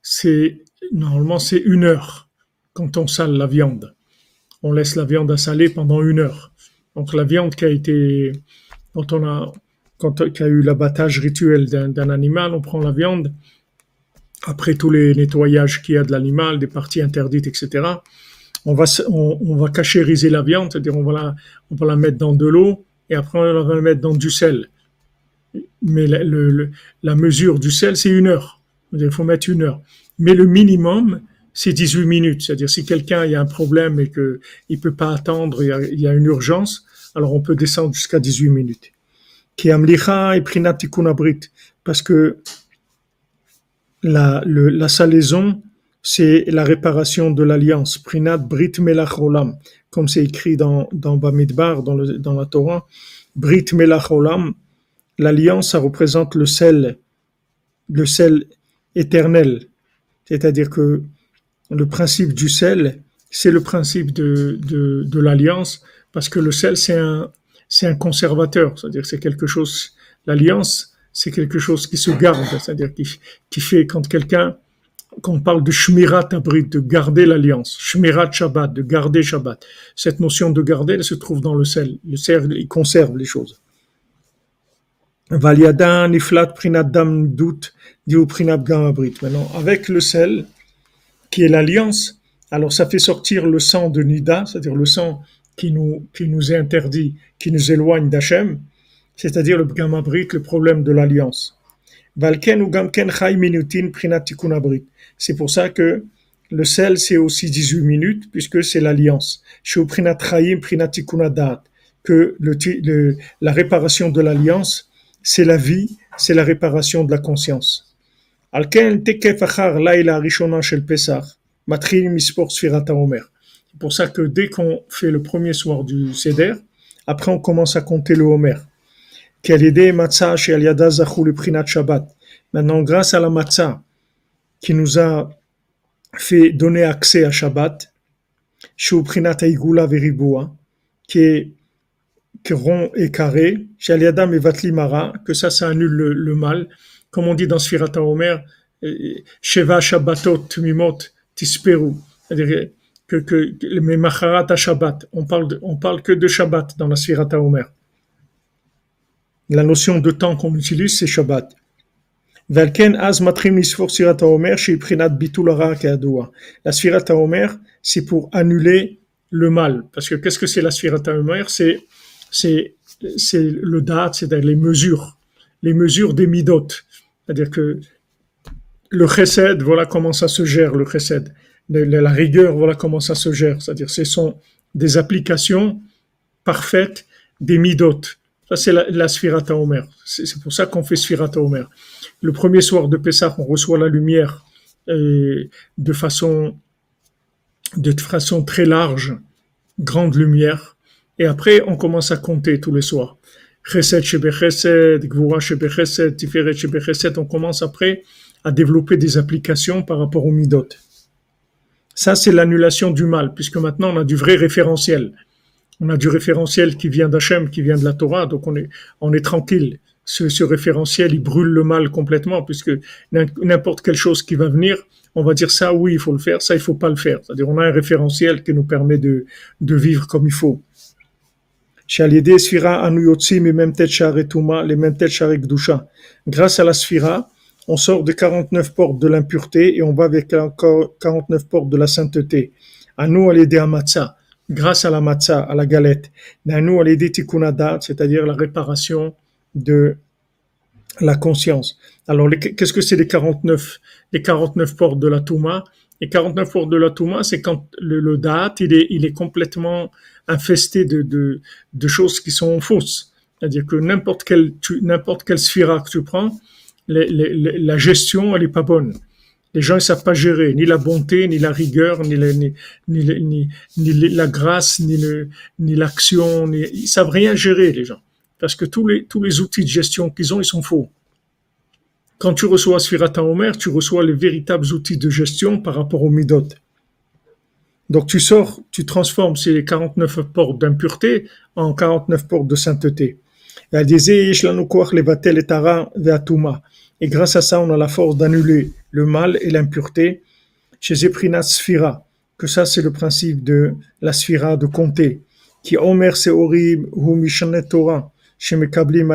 c'est, normalement, c'est une heure quand on sale la viande. On laisse la viande à saler pendant une heure. Donc la viande qui a été, quand on a, quand il y a eu l'abattage rituel d'un animal, on prend la viande, après tous les nettoyages qu'il y a de l'animal, des parties interdites, etc. On va, on, cachériser la viande, c'est-à-dire on va la, mettre dans de l'eau et après on va la mettre dans du sel. Mais la, mesure du sel, c'est une heure. Il faut mettre une heure. Mais le minimum, c'est 18 minutes. C'est-à-dire si quelqu'un a un problème et que il peut pas attendre, il y a, il y a une urgence, alors on peut descendre jusqu'à 18 minutes. Qui amlicha et prinat. Parce que la, la salaison, c'est la réparation de l'alliance. Prinat brit melach olam. Comme c'est écrit dans, dans Bamidbar, dans, dans la Torah. Brit melach olam. L'alliance, ça représente le sel, le sel éternel. C'est-à-dire que le principe du sel, c'est le principe de, de, de l'alliance, parce que le sel, c'est un, c'est un conservateur, c'est-à-dire c'est quelque chose, l'alliance, c'est quelque chose qui se garde, c'est-à-dire qui, qui fait quand quelqu'un, quand on parle de shmirat abrit, de garder l'alliance, shmirat shabbat, de garder shabbat, cette notion de garder, elle se trouve dans le sel. Le sel, il conserve les choses. Valiada niflat prinat dam dout diou prinat gam abrit. Maintenant, avec le sel, qui est l'alliance, alors ça fait sortir le sang de Nida, c'est-à-dire le sang qui nous, qui nous est interdit, qui nous éloigne d'Hachem, c'est-à-dire le Bgamabrit, le problème de l'alliance. C'est pour ça que le sel, c'est aussi 18 minutes, puisque c'est l'alliance. Que le, le, la réparation de l'alliance, c'est la vie, c'est la réparation de la conscience. Alken tekef achar laila rishona shel Pesach, matrim mispor sfirata omer. C'est pour ça que dès qu'on fait le premier soir du Seder, après on commence à compter le Homer. Shabbat. Maintenant, grâce à la matzah qui nous a fait donner accès à Shabbat, qui est rond et carré, chez Aliada Mevatli Mara, que ça, ça annule le, mal. Comme on dit dans Sfirat Omer, Sheva Shabbatot Mimot Tisperu que, que, mais Maharat à Shabbat. On parle, de, on parle que de Shabbat dans la Sirata Omer. La notion de temps qu'on utilise, c'est Shabbat. Valken az matrim Prinat Bitulara La Sirata Omer, c'est pour annuler le mal. Parce que qu'est-ce que c'est la Sirata Omer C'est c'est c'est le date, c'est-à-dire les mesures, les mesures des midotes. C'est-à-dire que le chesed, voilà comment ça se gère le chesed. La rigueur, voilà comment ça se gère. C'est-à-dire ce sont des applications parfaites des midot. Ça, c'est la, la Sfirat Omer. C'est pour ça qu'on fait Sfirat Omer. Le premier soir de Pessah, on reçoit la lumière euh, de façon de façon très large, grande lumière, et après on commence à compter tous les soirs. Chesed shebe chesed, Gvura shebe chesed, Tiferet shebe chesed, on commence après à développer des applications par rapport au midot. Ça, c'est l'annulation du mal, puisque maintenant on a du vrai référentiel. On a du référentiel qui vient d'Hachem, qui vient de la Torah, donc on est, on est tranquille. Ce, ce référentiel, il brûle le mal complètement, puisque n'importe quelle chose qui va venir, on va dire ça, oui, il faut le faire, ça, il faut pas le faire. C'est-à-dire, on a un référentiel qui nous permet de, de vivre comme il faut. Grâce à la sphira, on sort de 49 portes de l'impureté et on va encore 49 portes de la sainteté. À nous, à l'aider à grâce à la matzah, à la galette. À nous, à l'aider tikkunadat, c'est-à-dire la réparation de la conscience. Alors, qu'est-ce que c'est les 49, les 49 portes de la Touma? Les 49 portes de la Touma, c'est quand le, le Da'at, il est, il est complètement infesté de, de, de choses qui sont fausses. C'est-à-dire que n'importe quelle, n'importe quelle sphira que tu prends, la gestion, elle est pas bonne. Les gens ne savent pas gérer ni la bonté, ni la rigueur, ni, la- grâce, ni, l'action. Ni, ils savent rien gérer, les gens. Parce que tous les, outils de gestion qu'ils ont, ils sont faux. Quand tu reçois Sphirata Omer, tu reçois les véritables outils de gestion par rapport au Midot. Donc tu sors, tu transformes ces 49 portes d'impureté en 49 portes de sainteté. Et elle disait, "Yesh lanu koach levatel et hara ve'atuma." Et grâce à ça, on a la force d'annuler le mal et l'impureté chez Zeprinat Sphira. Que ça, c'est le principe de la Sphira de compter. Qui Omer hu Mishanet Torah, chez Mekablim.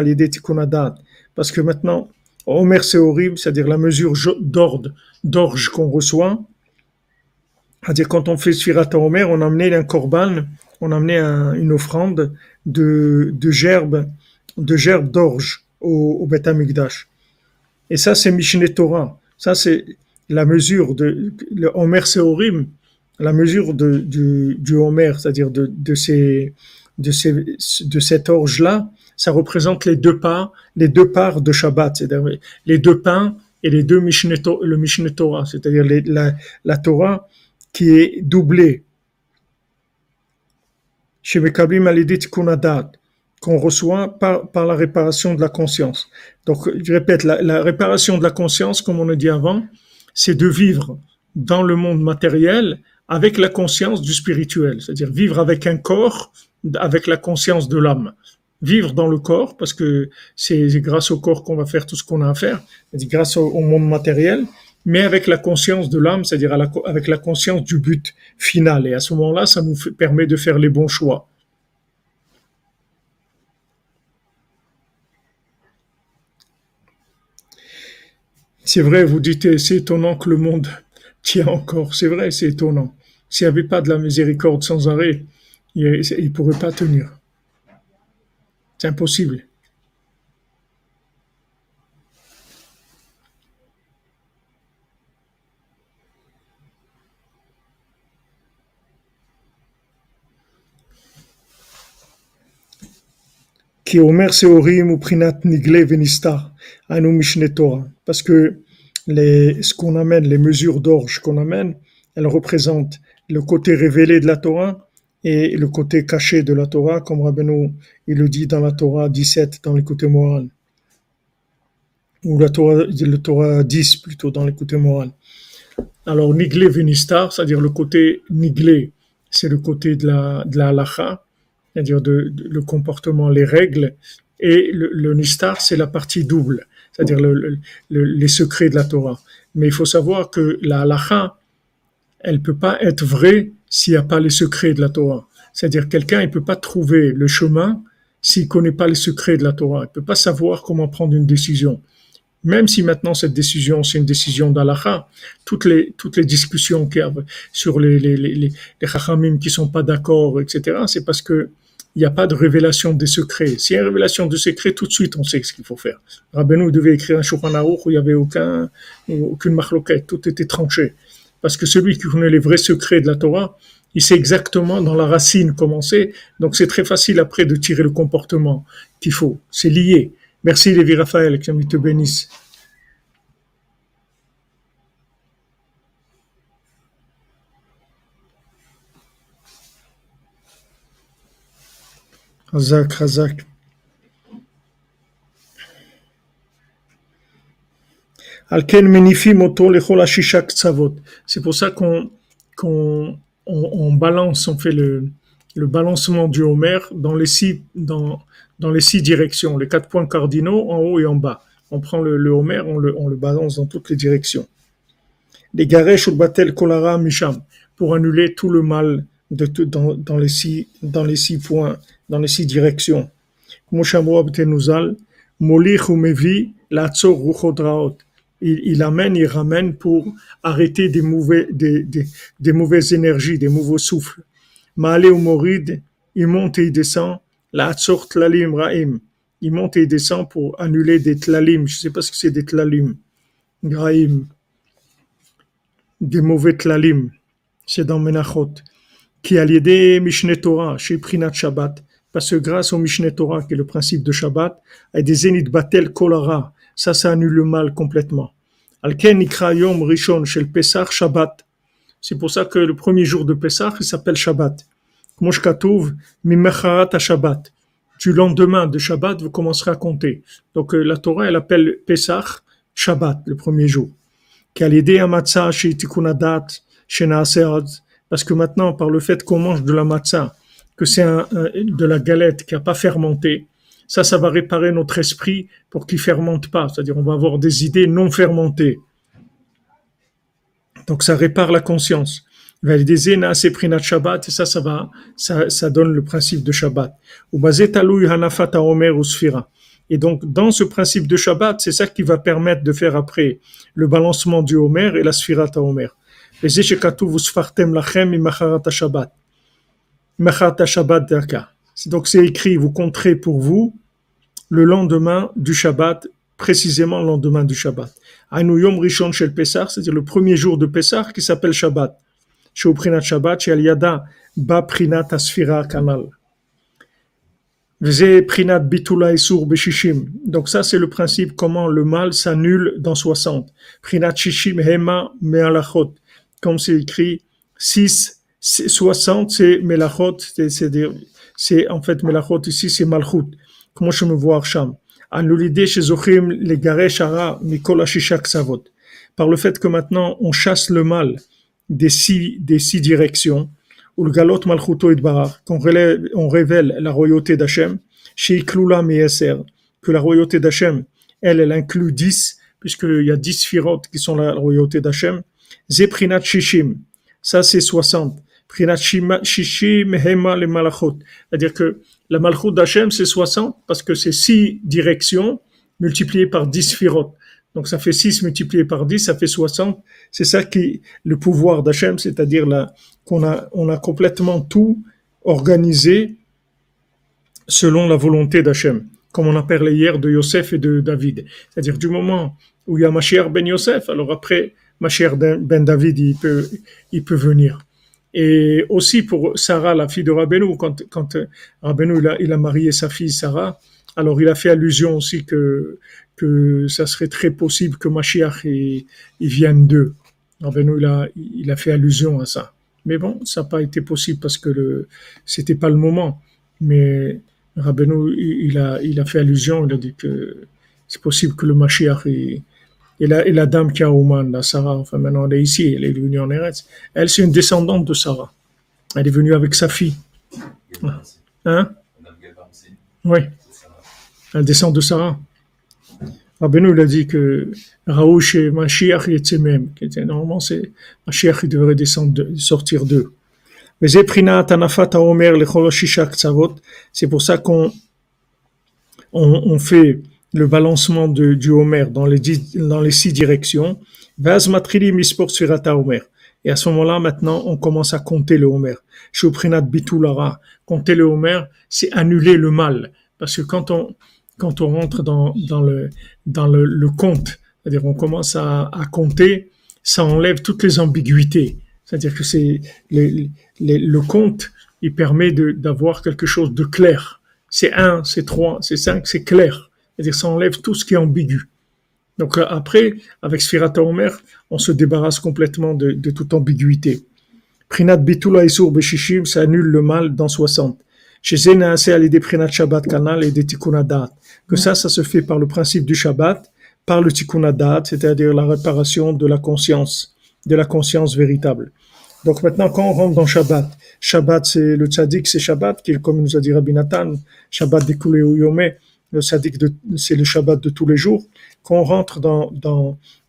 Parce que maintenant, Omer Seorim, c'est-à-dire la mesure d'orge qu'on reçoit, c'est-à-dire quand on fait Sfirat Omer, on a amené un korban, on a amené un- une offrande de, de gerbes, de gerbes d'orge au, au. Et ça, c'est Mishneh Torah. Ça, c'est la mesure de le Homer Seorim, la mesure de, du, du Homer, c'est-à-dire de, de, ces, de, ces, de cette orge-là, ça représente les deux pas, les deux parts de Shabbat, c'est-à-dire les deux pains et les deux Mishneh le Mishneh Torah, c'est-à-dire la, Torah qui est doublée. Chez Mekablim Alidit Kunadat, qu'on reçoit par, par la réparation de la conscience. Donc, je répète, la, la réparation de la conscience, comme on a dit avant, c'est de vivre dans le monde matériel avec la conscience du spirituel, c'est-à-dire vivre avec un corps, avec la conscience de l'âme. Vivre dans le corps, parce que c'est grâce au corps qu'on va faire tout ce qu'on a à faire, grâce au, au monde matériel, mais avec la conscience de l'âme, c'est-à-dire avec la conscience du but final. Et à ce moment-là, ça nous permet de faire les bons choix. C'est vrai, vous dites, eh, c'est étonnant que le monde tient encore. C'est vrai, c'est étonnant. S'il n'y avait pas de la miséricorde sans arrêt, il ne pourrait pas tenir. C'est impossible. ou Prinat Nigle Venistar, Anu Mishneh Torah. Parce que les, ce qu'on amène, les mesures d'orge qu'on amène, elles représentent le côté révélé de la Torah et le côté caché de la Torah, comme Rabbeinu, il le dit dans la Torah 17, dans l'écoute morale. Ou la Torah, le Torah 10 plutôt, dans l'écoute morale. Alors, Niglé Venistar, c'est-à-dire le côté Niglé, c'est le côté de la, de la halacha, c'est-à-dire le comportement, les règles, et le Nistar, c'est la partie double, c'est-à-dire le- le- le- les secrets de la Torah. Mais il faut savoir que la halacha, elle peut pas être vraie s'il n'y a pas les secrets de la Torah. C'est-à-dire quelqu'un, il peut pas trouver le chemin s'il connaît pas les secrets de la Torah. Il peut pas savoir comment prendre une décision. Même si maintenant cette décision, c'est une décision d'Alaha, toutes les, toutes les discussions qu'il y a sur les, les, les, les, qui sont pas d'accord, etc., c'est parce que il n'y a pas de révélation des secrets. S'il y a une révélation de secrets, tout de suite, on sait ce qu'il faut faire. Rabbeinu devait écrire un Shulchan où il n'y avait aucun, aucune marloquette, tout était tranché. Parce que celui qui connaît les vrais secrets de la Torah, il sait exactement dans la racine comment c'est. Donc c'est très facile après de tirer le comportement qu'il faut. C'est lié. Merci Lévi Raphaël, que Dieu te bénisse. C'est pour ça qu'on qu'on on, on balance, on fait le, balancement du Homer dans les six, directions, les quatre points cardinaux en haut et en bas. On prend le, le Homer, on le, on le balance dans toutes les directions. Les garesh ou batel kolara misham pour annuler tout le mal de dans, les six dans les six points, dans les six directions. Il, il amène, il ramène pour arrêter des mauvais, des, mauvaises énergies, des mauvais souffles. Ou morid, il monte et il descend. Il monte et il descend pour annuler des tlalim. Je sais pas ce que c'est des tlalim. Ra'im. Des mauvais tlalim. C'est dans Menachot. Qui a l'idée Mishneh Torah, chez Prinat Shabbat. Parce que grâce au Mishneh Torah, qui est le principe de Shabbat, a des zénith batel kolara. Ça, ça annule le mal complètement. Alken rishon shel Pesach Shabbat. C'est pour ça que le premier jour de Pesach, il s'appelle Shabbat. Comme Katuv, Mimecharat Shabbat. Du lendemain de Shabbat, vous commencerez à compter. Donc euh, la Torah, elle appelle Pesach Shabbat, le premier jour. Kalidé Amatzah chez Tikunadat, chez Naasead. Parce que maintenant, par le fait qu'on mange de la matzah, que c'est de la galette qui n'a pas fermenté, ça, ça va réparer notre esprit pour qu'il fermente pas. C'est-à-dire, on va avoir des idées non fermentées. Donc ça répare la conscience. Shabbat, et ça, ça va, ça, ça donne le principe de Shabbat. Et donc, dans ce principe de Shabbat, c'est ça qui va permettre de faire après le balancement du Homer et la Sphirat Homer. וזה שכתוב וספרתם לכם ממחרת השבת. מחרת השבת דרכה. C'est Donc c'est écrit, vous compterez pour vous le lendemain du Shabbat, précisément le lendemain du Shabbat. Ainu Yom Rishon Shel Pesach, c'est-à-dire le premier jour de Pesach qui s'appelle Shabbat. Chez Prinat Shabbat, chez Aliada, Ba Prinat Asfira Kanal. Veze Prinat Bitula Isur Beshishim. Donc ça, c'est le principe comment le mal s'annule dans 60. Prinat Shishim Hema Me'alachot. Comme c'est écrit, 6, 60, c'est Melachot, c'est- c'est-à-dire, c'est en fait Melachot ici, c'est Malchut. Comment je me vois Arsham? Par le fait que maintenant, on chasse le mal des six, des six directions, qu'on révèle, on révèle la royauté d'Hachem, chez que la royauté d'Hachem, elle, elle inclut 10, puisqu'il y a 10 firotes qui sont la royauté d'Hachem. Zeprinat Shishim, ça c'est 60. Prinat Shishim Hema le Malachot. C'est-à-dire que la Malchut d'Hachem c'est 60 parce que c'est 6 directions multipliées par 10 firotes. Donc ça fait 6 multiplié par 10, ça fait 60. C'est ça qui le pouvoir d'Hachem, c'est-à-dire là qu'on a on a complètement tout organisé selon la volonté d'Hachem, comme on a parlé hier de Yosef et de David. C'est-à-dire du moment où il y a Mashiach ben Yosef, alors après Mashiach ben David, il peut il peut venir. Et aussi pour Sarah, la fille de Rabbeinu, quand, quand euh, il a, marié sa fille Sarah, alors il a fait allusion aussi que, que ça serait très possible que Mashiach il, vienne d'eux. Rabbeinu a, il a fait allusion à ça. Mais bon, ça n'a pas été possible parce que le, c'était pas le moment. Mais Rabbeinu il, il a, il a fait allusion, il a dit que c'est possible que le Mashiach il, et la, dame qui a Ouman, la Sarah, enfin maintenant elle est ici, elle est venue en Eretz, elle c'est une descendante de Sarah. Elle est venue avec sa fille. Hein? Oui. Elle descend de Sarah. Rabbeinu, il a dit que Raouch et Mashiach étaient même. Qui était, normalement, c'est Mashiach, il devrait descendre de, sortir d'eux. Mais C'est pour ça qu'on on fait le balancement de, du Homer dans les, dix- dans les six directions. Vaz matrili mispor sfirata Homer. Et à ce moment-là, maintenant, on commence à compter le Homer. Shuprinat bitulara. Compter le Homer, c'est annuler le mal. Parce que quand on, quand on rentre dans, dans le, dans le, le compte, c'est-à-dire on commence à, à compter, ça enlève toutes les ambiguïtés. C'est-à-dire que c'est le, le, compte, il permet d'avoir quelque chose de clair. C'est un, c'est trois, c'est cinq, c'est clair. C'est-à-dire ça enlève tout ce qui est ambigu. Donc euh, après, avec Sphirata Omer, on se débarrasse complètement de, toute ambiguïté. Prinat Bitula Isur Beshishim, ça annule le mal dans 60. Chez des Prinat Shabbat Kanal et des Tikkun Hadat. Que ça, ça se fait par le principe du Shabbat, par le Tikkun Hadat, c'est-à-dire la réparation de la conscience, de la conscience véritable. Donc maintenant, quand on rentre dans Shabbat, Shabbat, c'est le tzaddik, c'est Shabbat, qui comme nous a dit Rabbi Nathan, Shabbat de Kuleu Yomé, le de- c'est le Shabbat de tous les jours. Quand on rentre dans,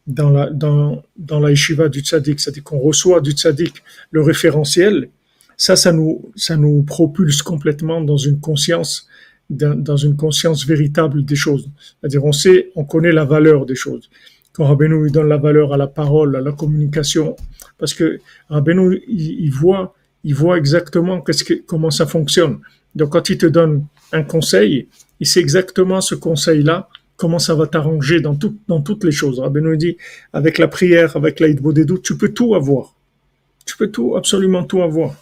la, dans, yeshiva du tzaddik, c'est-à-dire qu'on reçoit du tzaddik le référentiel, ça, ça nous, propulse complètement dans une conscience, une conscience véritable des choses. C'est-à-dire, on sait, on connaît la valeur des choses. Quand Rabbeinu lui donne la valeur à la parole, à la communication, parce que Rabbeinu, il, il voit, il voit exactement qu'est-ce que, comment ça fonctionne. Donc, quand il te donne un conseil, il sait exactement ce conseil-là, comment ça va t'arranger dans, tout, dans toutes les choses. Rabbeinu dit, avec la prière, avec l'aïd bodedou, tu peux tout avoir. Tu peux tout, absolument tout avoir.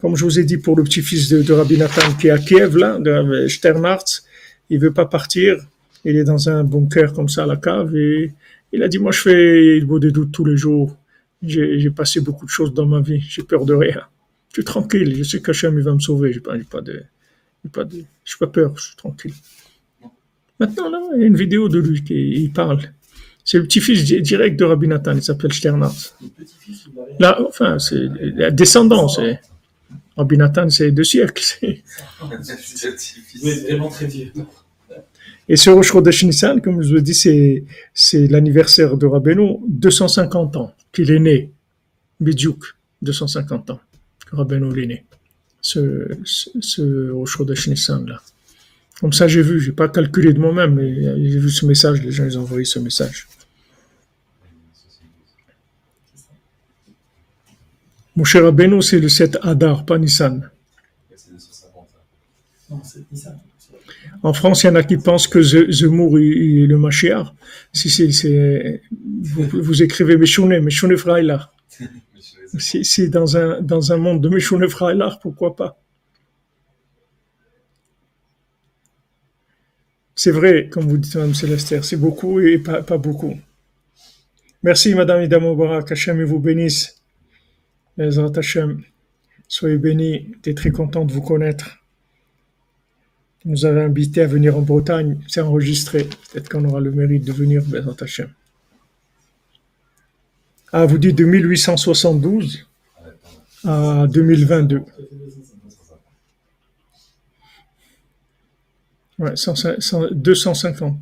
Comme je vous ai dit pour le petit-fils de, de Rabbi Nathan qui est à Kiev, là, de Sternhartz, il veut pas partir. Il est dans un bunker comme ça à la cave et il a dit, moi je fais il des doutes tous les jours. J'ai passé beaucoup de choses dans ma vie. J'ai peur de rien. Je suis tranquille. Je sais qu'Hachem il va me sauver. J'ai pas, pas de, pas de, pas peur. Je suis tranquille. Maintenant, là, il y a une vidéo de lui qui il parle. C'est le petit-fils di- direct de Rabbi Nathan. Il s'appelle avait- Là, enfin, c'est la descendance. c'est- Rabbi Nathan, c'est deux siècles. c'est- vraiment très vieux. Et ce Rosh Chodesh Nissan, comme je vous ai dit, c'est, c'est l'anniversaire de Rabbeinu, 250 ans qu'il est né. Bidjouk, 250 ans que Rabbeinu est né. Ce, ce, ce là. Comme ça, j'ai vu, j'ai pas calculé de moi-même, mais j'ai vu ce message, les gens, ils ont envoyé ce message. Mon cher Rabbeinu, c'est le 7 Adar, pas Nissan. C'est 250. là. Non, c'est Nissan. En France, il y en a qui pensent que Ze- Zemmour est le Mashiach. Si c'est, vous, vous écrivez Meshouné, Meshouné Freilar. Si dans un, dans un monde de Meshouné Freilar, pourquoi pas? C'est vrai, comme vous dites, Mme Célestère, c'est beaucoup et pas, beaucoup. Merci, Madame Ida Moubarak. Hachem vous bénisse. Bezrat Hachem. Soyez bénis. J'étais très content de vous connaître. Vous nous avez invité à venir en Bretagne. C'est enregistré. Peut-être qu'on aura le mérite de venir, Bezrat Hachem. Ah, vous dites de 1872 à 2022. Ouais, 100 100 250.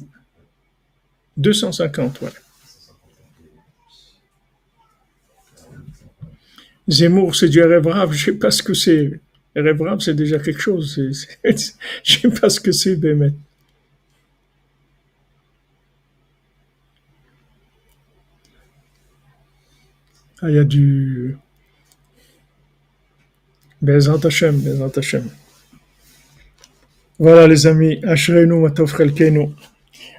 250, ouais. Zemmour, c'est du rêve rave. Je sais pas ce que c'est. Rêve c'est déjà quelque chose. C'est- c'est- Je sais pas ce que c'est, Bémet. Il y a du. Bezrat Hashem, Bezrat Hashem. Voilà, les amis. Ashrenu matov chelkenu.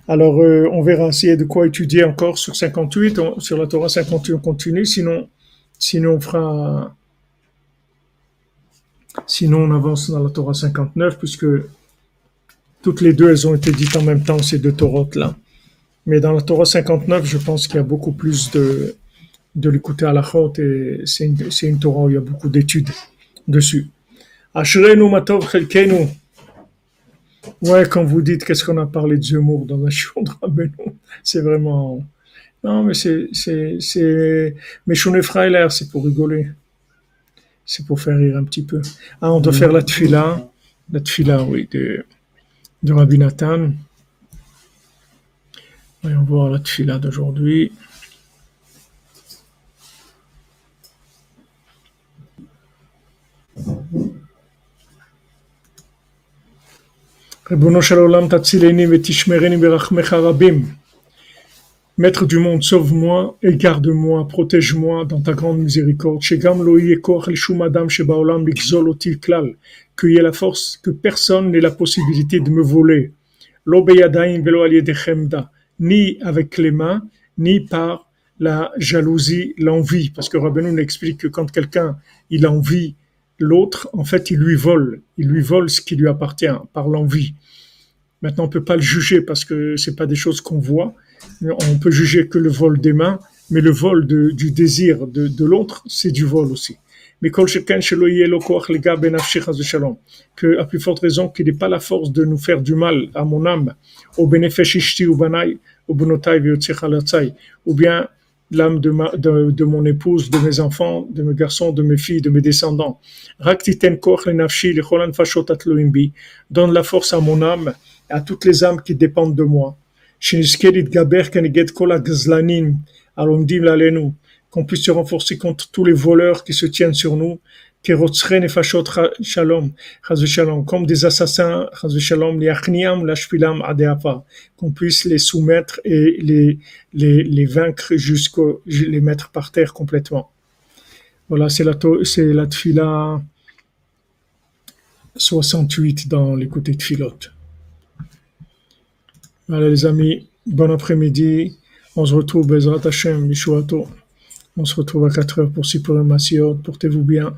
Alors, euh, on verra s'il y a de quoi étudier encore sur 58. on- sur la Torah 58, on continue. Sinon, sinon on fera. Sinon, on avance dans la Torah 59, puisque toutes les deux, elles ont été dites en même temps, ces deux Torotes-là. Mais dans la Torah 59, je pense qu'il y a beaucoup plus de, de l'écouter à la chôte et c'est une, une Torah il y a beaucoup d'études dessus. Ashrenu matov chelkenu. Ouais, quand vous dites qu'est-ce qu'on a parlé de Zemmour dans un show de Rabbeinu, c'est vraiment. Non, mais c'est. Mais Freiler, c'est pour rigoler. C'est pour faire rire un petit peu. Ah, on doit faire la tfila. La tfila, oui, de, de Rabbi Nathan. Voyons voir la tfila d'aujourd'hui. Maître du monde, sauve-moi et garde-moi, protège-moi dans ta grande miséricorde. Qu'il y ait la force, que personne n'ait la possibilité de me voler. Ni avec les mains, ni par la jalousie, l'envie. Parce que Rabbeinu explique que quand quelqu'un, il envie l'autre, en fait, il lui vole. Il lui vole ce qui lui appartient par l'envie. Maintenant, on peut pas le juger parce que c'est pas des choses qu'on voit. On peut juger que le vol des mains, mais le vol de- du désir de, de l'autre, c'est du vol aussi. Mais que à plus forte raison qu'il n'ait pas la force de nous faire du mal à mon âme, au bénéfice ou ou ou bien l'âme de, de, de, mon épouse, de mes enfants, de mes garçons, de mes filles, de mes descendants. Donne la force à mon âme, et à toutes les âmes qui dépendent de moi. Qu'on puisse se renforcer contre tous les voleurs qui se tiennent sur nous comme des assassins, qu'on puisse les soumettre et les, les, les vaincre jusqu'au, les mettre par terre complètement. Voilà, c'est la, c'est la tfila 68 dans les côtés de Philote. Voilà les amis, bon après-midi. On se retrouve, Bezrat Hashem, Mishuato. On se retrouve à 4 heures pour Sipurim Masiyot. Portez-vous bien.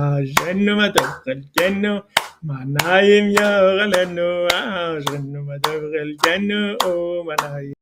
شنو ما تبغى الكنو ما نايم يا غلنو شنو ما تبغى الكنو ما نايم